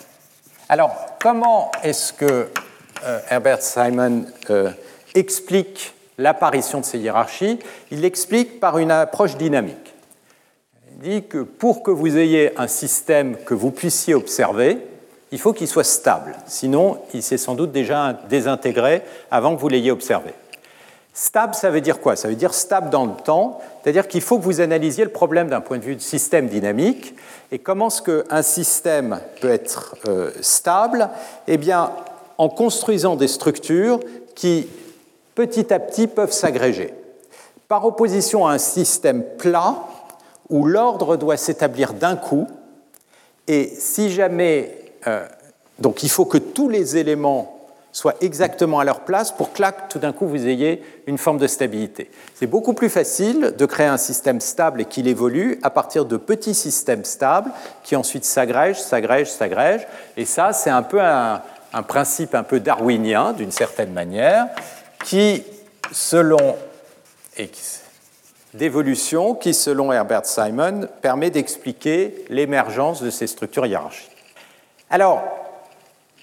Alors, comment est-ce que euh, Herbert Simon euh, explique l'apparition de ces hiérarchies? Il l'explique par une approche dynamique. Il dit que pour que vous ayez un système que vous puissiez observer, il faut qu'il soit stable. Sinon, il s'est sans doute déjà désintégré avant que vous l'ayez observé. Stable, ça veut dire quoi? Ça veut dire stable dans le temps, c'est-à-dire qu'il faut que vous analysiez le problème d'un point de vue de système dynamique. Et comment est-ce qu'un système peut être euh, stable? Eh bien, en construisant des structures qui, petit à petit, peuvent s'agréger. Par opposition à un système plat, où l'ordre doit s'établir d'un coup, et si jamais... Euh, donc il faut que tous les éléments soient exactement à leur place pour que là, tout d'un coup, vous ayez une forme de stabilité. C'est beaucoup plus facile de créer un système stable et qu'il évolue à partir de petits systèmes stables qui ensuite s'agrègent, s'agrègent, s'agrègent. Et ça, c'est un peu un, principe un peu darwinien, d'une certaine manière, qui, selon d'évolution, qui, selon Herbert Simon, permet d'expliquer l'émergence de ces structures hiérarchiques. Alors,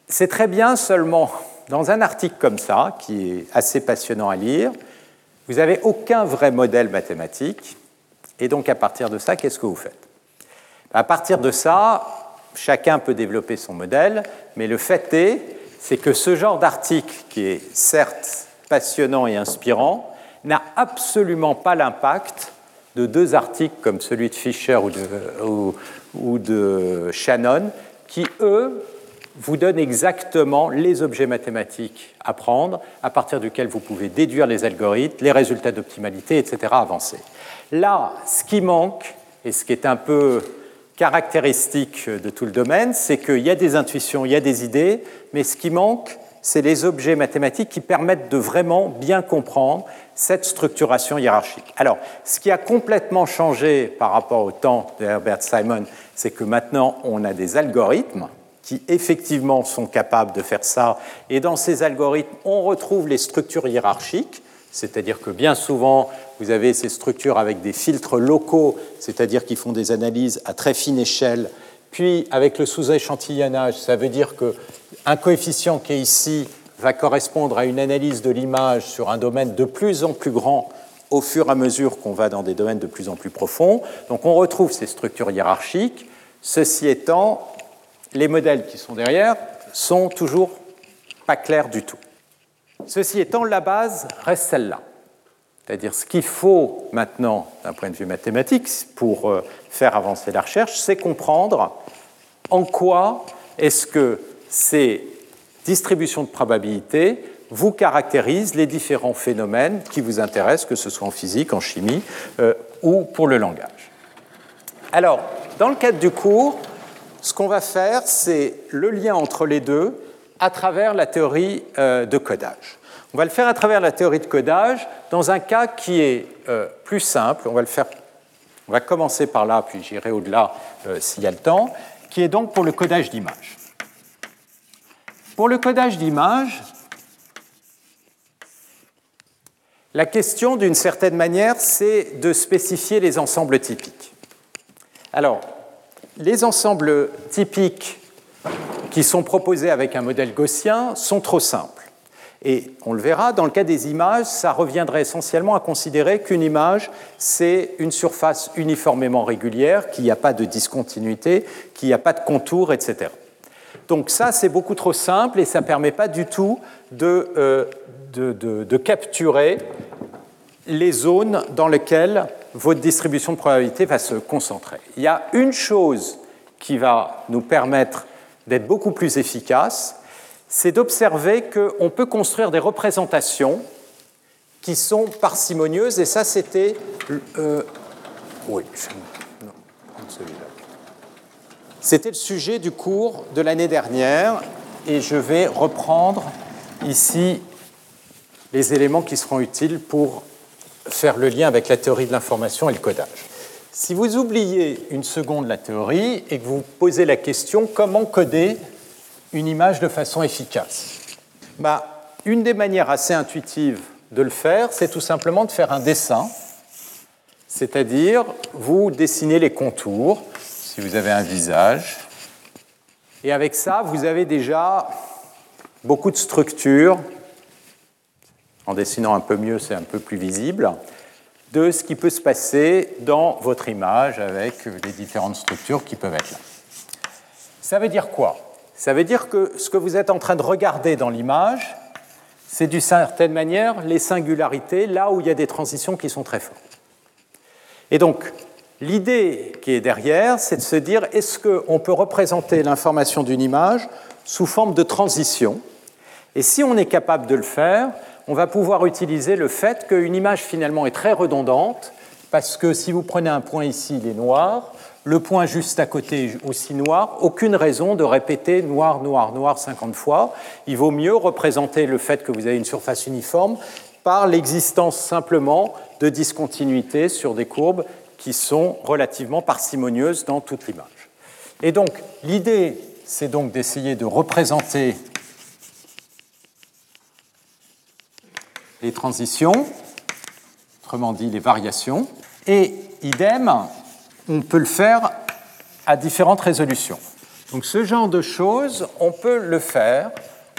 c'est très bien seulement dans un article comme ça, qui est assez passionnant à lire, vous n'avez aucun vrai modèle mathématique. Et donc, à partir de ça, qu'est-ce que vous faites? À partir de ça, chacun peut développer son modèle, mais le fait est, c'est que ce genre d'article, qui est certes passionnant et inspirant, n'a absolument pas l'impact de deux articles comme celui de Fisher ou de, ou de Shannon, qui, eux, vous donne exactement les objets mathématiques à prendre, à partir duquel vous pouvez déduire les algorithmes, les résultats d'optimalité, etc., avancer. Là, ce qui manque, et ce qui est un peu caractéristique de tout le domaine, c'est qu'il y a des intuitions, il y a des idées, mais ce qui manque, c'est les objets mathématiques qui permettent de vraiment bien comprendre cette structuration hiérarchique. Alors, ce qui a complètement changé par rapport au temps de Herbert Simon, c'est que maintenant on a des algorithmes qui effectivement sont capables de faire ça. Et dans ces algorithmes, on retrouve les structures hiérarchiques, c'est-à-dire que bien souvent, vous avez ces structures avec des filtres locaux, c'est-à-dire qui font des analyses à très fine échelle. Puis, avec le sous-échantillonnage, ça veut dire qu'un coefficient qui est ici va correspondre à une analyse de l'image sur un domaine de plus en plus grand au fur et à mesure qu'on va dans des domaines de plus en plus profonds. Donc on retrouve ces structures hiérarchiques. Ceci étant, les modèles qui sont derrière sont toujours pas clairs du tout. Ceci étant, la base reste celle-là. C'est-à-dire ce qu'il faut maintenant, d'un point de vue mathématique, pour euh, faire avancer la recherche, c'est comprendre en quoi est-ce que ces distributions de probabilité vous caractérisent les différents phénomènes qui vous intéressent, que ce soit en physique, en chimie euh, ou pour le langage. Alors, dans le cadre du cours, ce qu'on va faire, c'est le lien entre les deux à travers la théorie euh, de codage. On va le faire à travers la théorie de codage dans un cas qui est euh, plus simple. On va le faire. On va commencer par là, puis j'irai au-delà euh, s'il y a le temps, qui est donc pour le codage d'image. Pour le codage d'image, la question, d'une certaine manière, c'est de spécifier les ensembles typiques. Alors, les ensembles typiques qui sont proposés avec un modèle gaussien sont trop simples. Et on le verra, dans le cas des images, ça reviendrait essentiellement à considérer qu'une image, c'est une surface uniformément régulière, qu'il n'y a pas de discontinuité, qu'il n'y a pas de contour, etc. Donc ça, c'est beaucoup trop simple et ça ne permet pas du tout de, euh, de capturer les zones dans lesquelles votre distribution de probabilité va se concentrer. Il y a une chose qui va nous permettre d'être beaucoup plus efficace, c'est d'observer qu'on peut construire des représentations qui sont parcimonieuses, et ça c'était... Euh, oui, C'était le sujet du cours de l'année dernière, et je vais reprendre ici les éléments qui seront utiles pour faire le lien avec la théorie de l'information et le codage. Si vous oubliez une seconde la théorie et que vous posez la question comment coder une image de façon efficace, bah, une des manières assez intuitives de le faire, c'est tout simplement de faire un dessin, c'est-à-dire vous dessinez les contours, si vous avez un visage, et avec ça, vous avez déjà beaucoup de structures. En dessinant un peu mieux, c'est un peu plus visible de ce qui peut se passer dans votre image avec les différentes structures qui peuvent être là. Ça veut dire quoi? Ça veut dire que ce que vous êtes en train de regarder dans l'image, c'est d'une certaine manière les singularités, là où il y a des transitions qui sont très fortes. Et donc, l'idée qui est derrière, c'est de se dire, est-ce qu'on peut représenter l'information d'une image sous forme de transition? Et si on est capable de le faire, on va pouvoir utiliser le fait qu'une image finalement est très redondante, parce que si vous prenez un point ici, il est noir, le point juste à côté aussi noir, aucune raison de répéter noir, noir, noir 50 fois. Il vaut mieux représenter le fait que vous avez une surface uniforme par l'existence simplement de discontinuités sur des courbes qui sont relativement parcimonieuses dans toute l'image. Et donc, l'idée, c'est donc d'essayer de représenter les transitions, autrement dit les variations, et idem, on peut le faire à différentes résolutions. Donc ce genre de choses, on peut le faire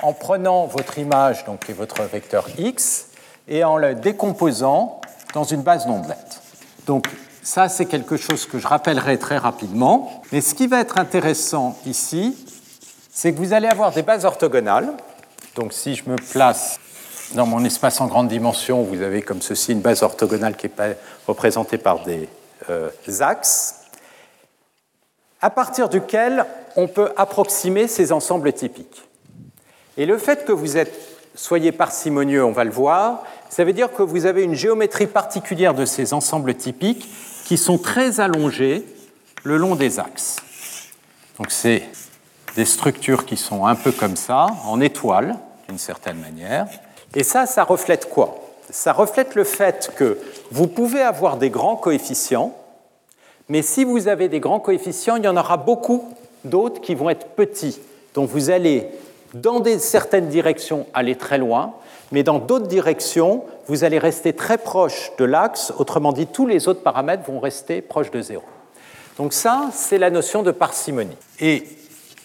en prenant votre image, donc est votre vecteur x, et en le décomposant dans une base d'ondelettes. Donc ça, c'est quelque chose que je rappellerai très rapidement. Mais ce qui va être intéressant ici, c'est que vous allez avoir des bases orthogonales. Donc si je me place dans mon espace en grande dimension, vous avez comme ceci une base orthogonale qui est représentée par des euh, axes, à partir duquel on peut approximer ces ensembles typiques. Et le fait que vous soyez parcimonieux, on va le voir, ça veut dire que vous avez une géométrie particulière de ces ensembles typiques qui sont très allongés le long des axes. Donc c'est des structures qui sont un peu comme ça, en étoile, d'une certaine manière. Et ça, ça reflète quoi? Ça reflète le fait que vous pouvez avoir des grands coefficients, mais si vous avez des grands coefficients, il y en aura beaucoup d'autres qui vont être petits. Donc vous allez, dans certaines directions, aller très loin, mais dans d'autres directions, vous allez rester très proche de l'axe, autrement dit, tous les autres paramètres vont rester proches de zéro. Donc ça, c'est la notion de parcimonie. Et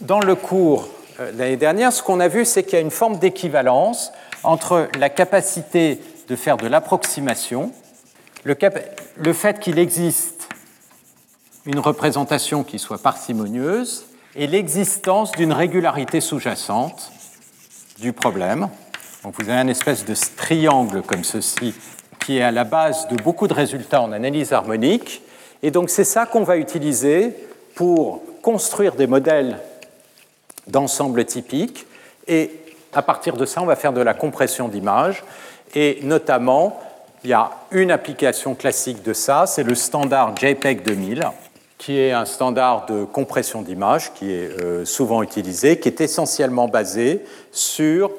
dans le cours euh, l'année dernière, ce qu'on a vu, c'est qu'il y a une forme d'équivalence entre la capacité de faire de l'approximation, le, fait qu'il existe une représentation qui soit parcimonieuse et l'existence d'une régularité sous-jacente du problème. Donc vous avez une espèce de triangle comme ceci qui est à la base de beaucoup de résultats en analyse harmonique. Et donc c'est ça qu'on va utiliser pour construire des modèles d'ensemble typiques et à partir de ça, on va faire de la compression d'images et notamment, il y a une application classique de ça, c'est le standard JPEG 2000 qui est un standard de compression d'images qui est euh, souvent utilisé, qui est essentiellement basé sur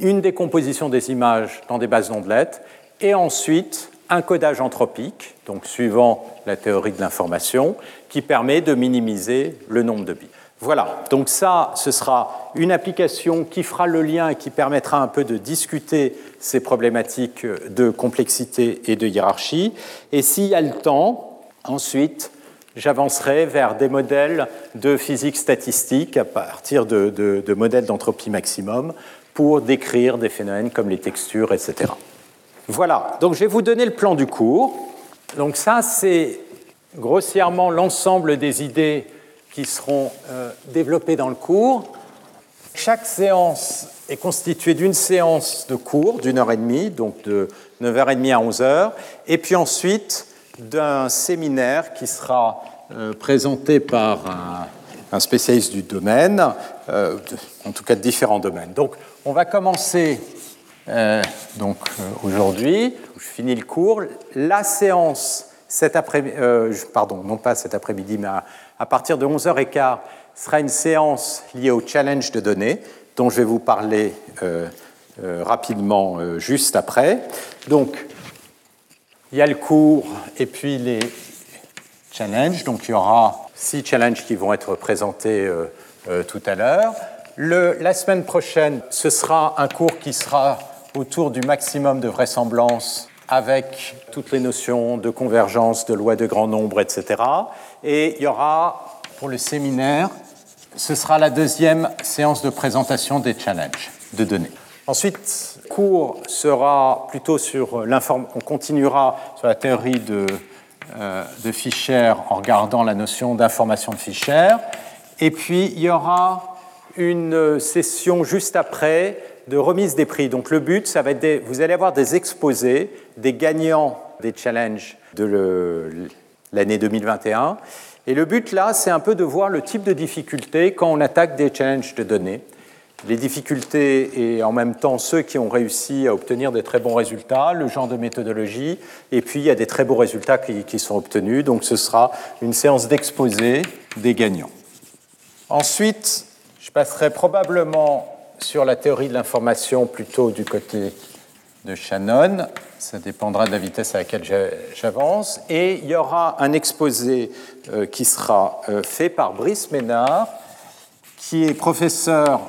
une décomposition des images dans des bases d'ondelettes et ensuite un codage anthropique, donc suivant la théorie de l'information, qui permet de minimiser le nombre de bits. Voilà, donc ça, ce sera une application qui fera le lien et qui permettra un peu de discuter ces problématiques de complexité et de hiérarchie. Et s'il y a le temps, ensuite, j'avancerai vers des modèles de physique statistique à partir de, modèles d'entropie maximum pour décrire des phénomènes comme les textures, etc. Voilà, donc je vais vous donner le plan du cours. Donc ça, c'est grossièrement l'ensemble des idées qui seront euh, développés dans le cours. Chaque séance est constituée d'une séance de cours d'une heure et demie, donc de 9h30 à 11h, et puis ensuite d'un séminaire qui sera euh, présenté par un, spécialiste du domaine, euh, en tout cas de différents domaines. Donc on va commencer donc aujourd'hui, je finis le cours, la séance cet après pardon, non pas cet après-midi, mais à partir de 11h15 sera une séance liée au challenge de données, dont je vais vous parler euh, euh, rapidement euh, juste après. Donc, il y a le cours et puis les challenges. Donc il y aura six challenges qui vont être présentés tout à l'heure. la semaine prochaine, ce sera un cours qui sera autour du maximum de vraisemblance avec toutes les notions de convergence, de loi de grand nombre, etc. Et il y aura, pour le séminaire, ce sera la deuxième séance de présentation des challenges de données. Ensuite, le cours sera plutôt sur l'information. On continuera sur la théorie de, euh, de Fischer en regardant la notion d'information de Fischer. Et puis, il y aura une session juste après de remise des prix. Donc le but, ça va être vous allez avoir des exposés des gagnants des challenges de l'année 2021. Et le but là, c'est un peu de voir le type de difficultés quand on attaque des challenges de données. Les difficultés et en même temps ceux qui ont réussi à obtenir des très bons résultats, le genre de méthodologie, et puis il y a des très beaux résultats qui, qui sont obtenus. Donc ce sera une séance d'exposé des gagnants. Ensuite, je passerai probablement sur la théorie de l'information plutôt du côté de Shannon. Ça dépendra de la vitesse à laquelle j'avance. Et il y aura un exposé euh, qui sera euh, fait par Brice Ménard, qui est professeur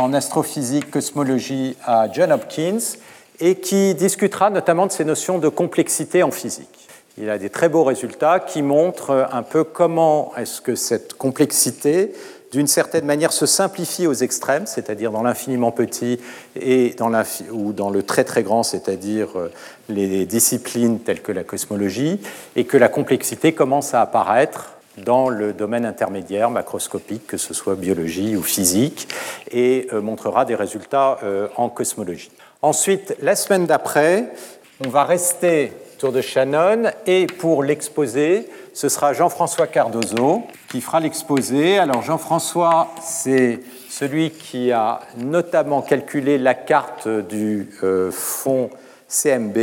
en astrophysique, cosmologie à John Hopkins, et qui discutera notamment de ces notions de complexité en physique. Il a des très beaux résultats qui montrent un peu comment est-ce que cette complexité d'une certaine manière, se simplifie aux extrêmes, c'est-à-dire dans l'infiniment petit et dans ou dans le très très grand, c'est-à-dire euh, les disciplines telles que la cosmologie, et que la complexité commence à apparaître dans le domaine intermédiaire macroscopique, que ce soit biologie ou physique, et euh, montrera des résultats euh, en cosmologie. Ensuite, la semaine d'après, on va rester autour de Shannon, et pour l'exposer, ce sera Jean-François Cardozo qui fera l'exposé. Alors Jean-François, c'est celui qui a notamment calculé la carte du euh, fond CMB.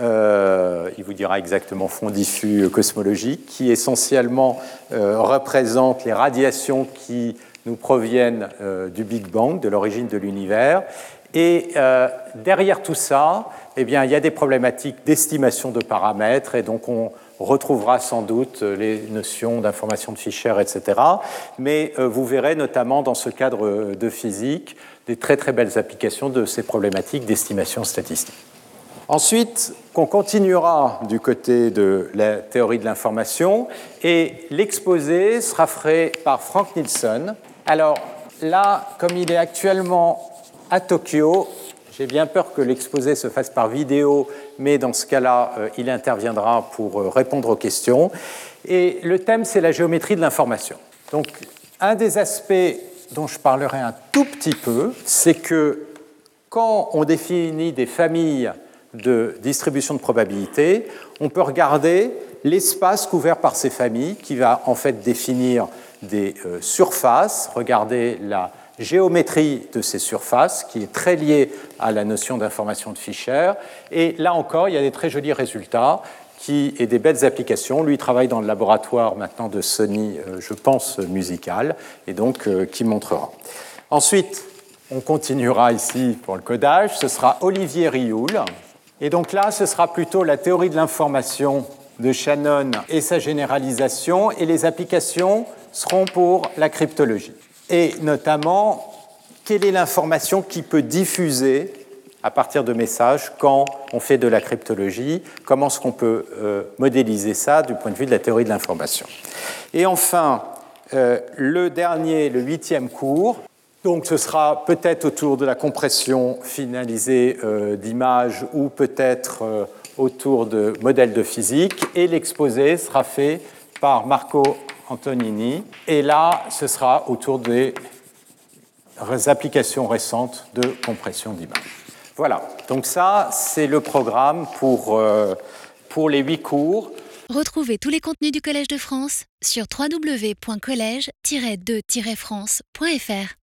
Euh, il vous dira exactement fond diffus cosmologique, qui essentiellement euh, représente les radiations qui nous proviennent du Big Bang, de l'origine de l'univers. Et derrière tout ça, eh bien, il y a des problématiques d'estimation de paramètres, et donc on, retrouvera sans doute les notions d'information de Fischer, etc. Mais euh, vous verrez notamment dans ce cadre de physique des très très belles applications de ces problématiques d'estimation statistique. Ensuite, on continuera du côté de la théorie de l'information et l'exposé sera fait par Frank Nielsen. Alors là, comme il est actuellement à Tokyo, j'ai bien peur que l'exposé se fasse par vidéo, mais dans ce cas-là, euh, il interviendra pour euh, répondre aux questions. Et le thème, c'est la géométrie de l'information. Donc, un des aspects dont je parlerai un tout petit peu, c'est que quand on définit des familles de distribution de probabilité, on peut regarder l'espace couvert par ces familles qui va en fait définir des euh, surfaces, regarder la géométrie de ces surfaces, qui est très liée à la notion d'information de Fischer. Et là encore, il y a des très jolis résultats qui, et des belles applications. Lui travaille dans le laboratoire maintenant de Sony, euh, je pense, musical, et donc euh, qui montrera. Ensuite, on continuera ici pour le codage. Ce sera Olivier Rioul. Et donc là, ce sera plutôt la théorie de l'information de Shannon et sa généralisation, et les applications seront pour la cryptologie et notamment quelle est l'information qui peut diffuser à partir de messages quand on fait de la cryptologie, comment est-ce qu'on peut euh, modéliser ça du point de vue de la théorie de l'information? Et enfin, euh, le dernier, le huitième cours, donc ce sera peut-être autour de la compression finalisée euh, d'images ou peut-être autour de modèles de physique, et l'exposé sera fait par Marco Antonini. Et là, ce sera autour des applications récentes de compression d'images. Voilà, donc ça, c'est le programme pour, euh, pour les huit cours. Retrouvez tous les contenus du Collège de France sur www.colège-2-france.fr.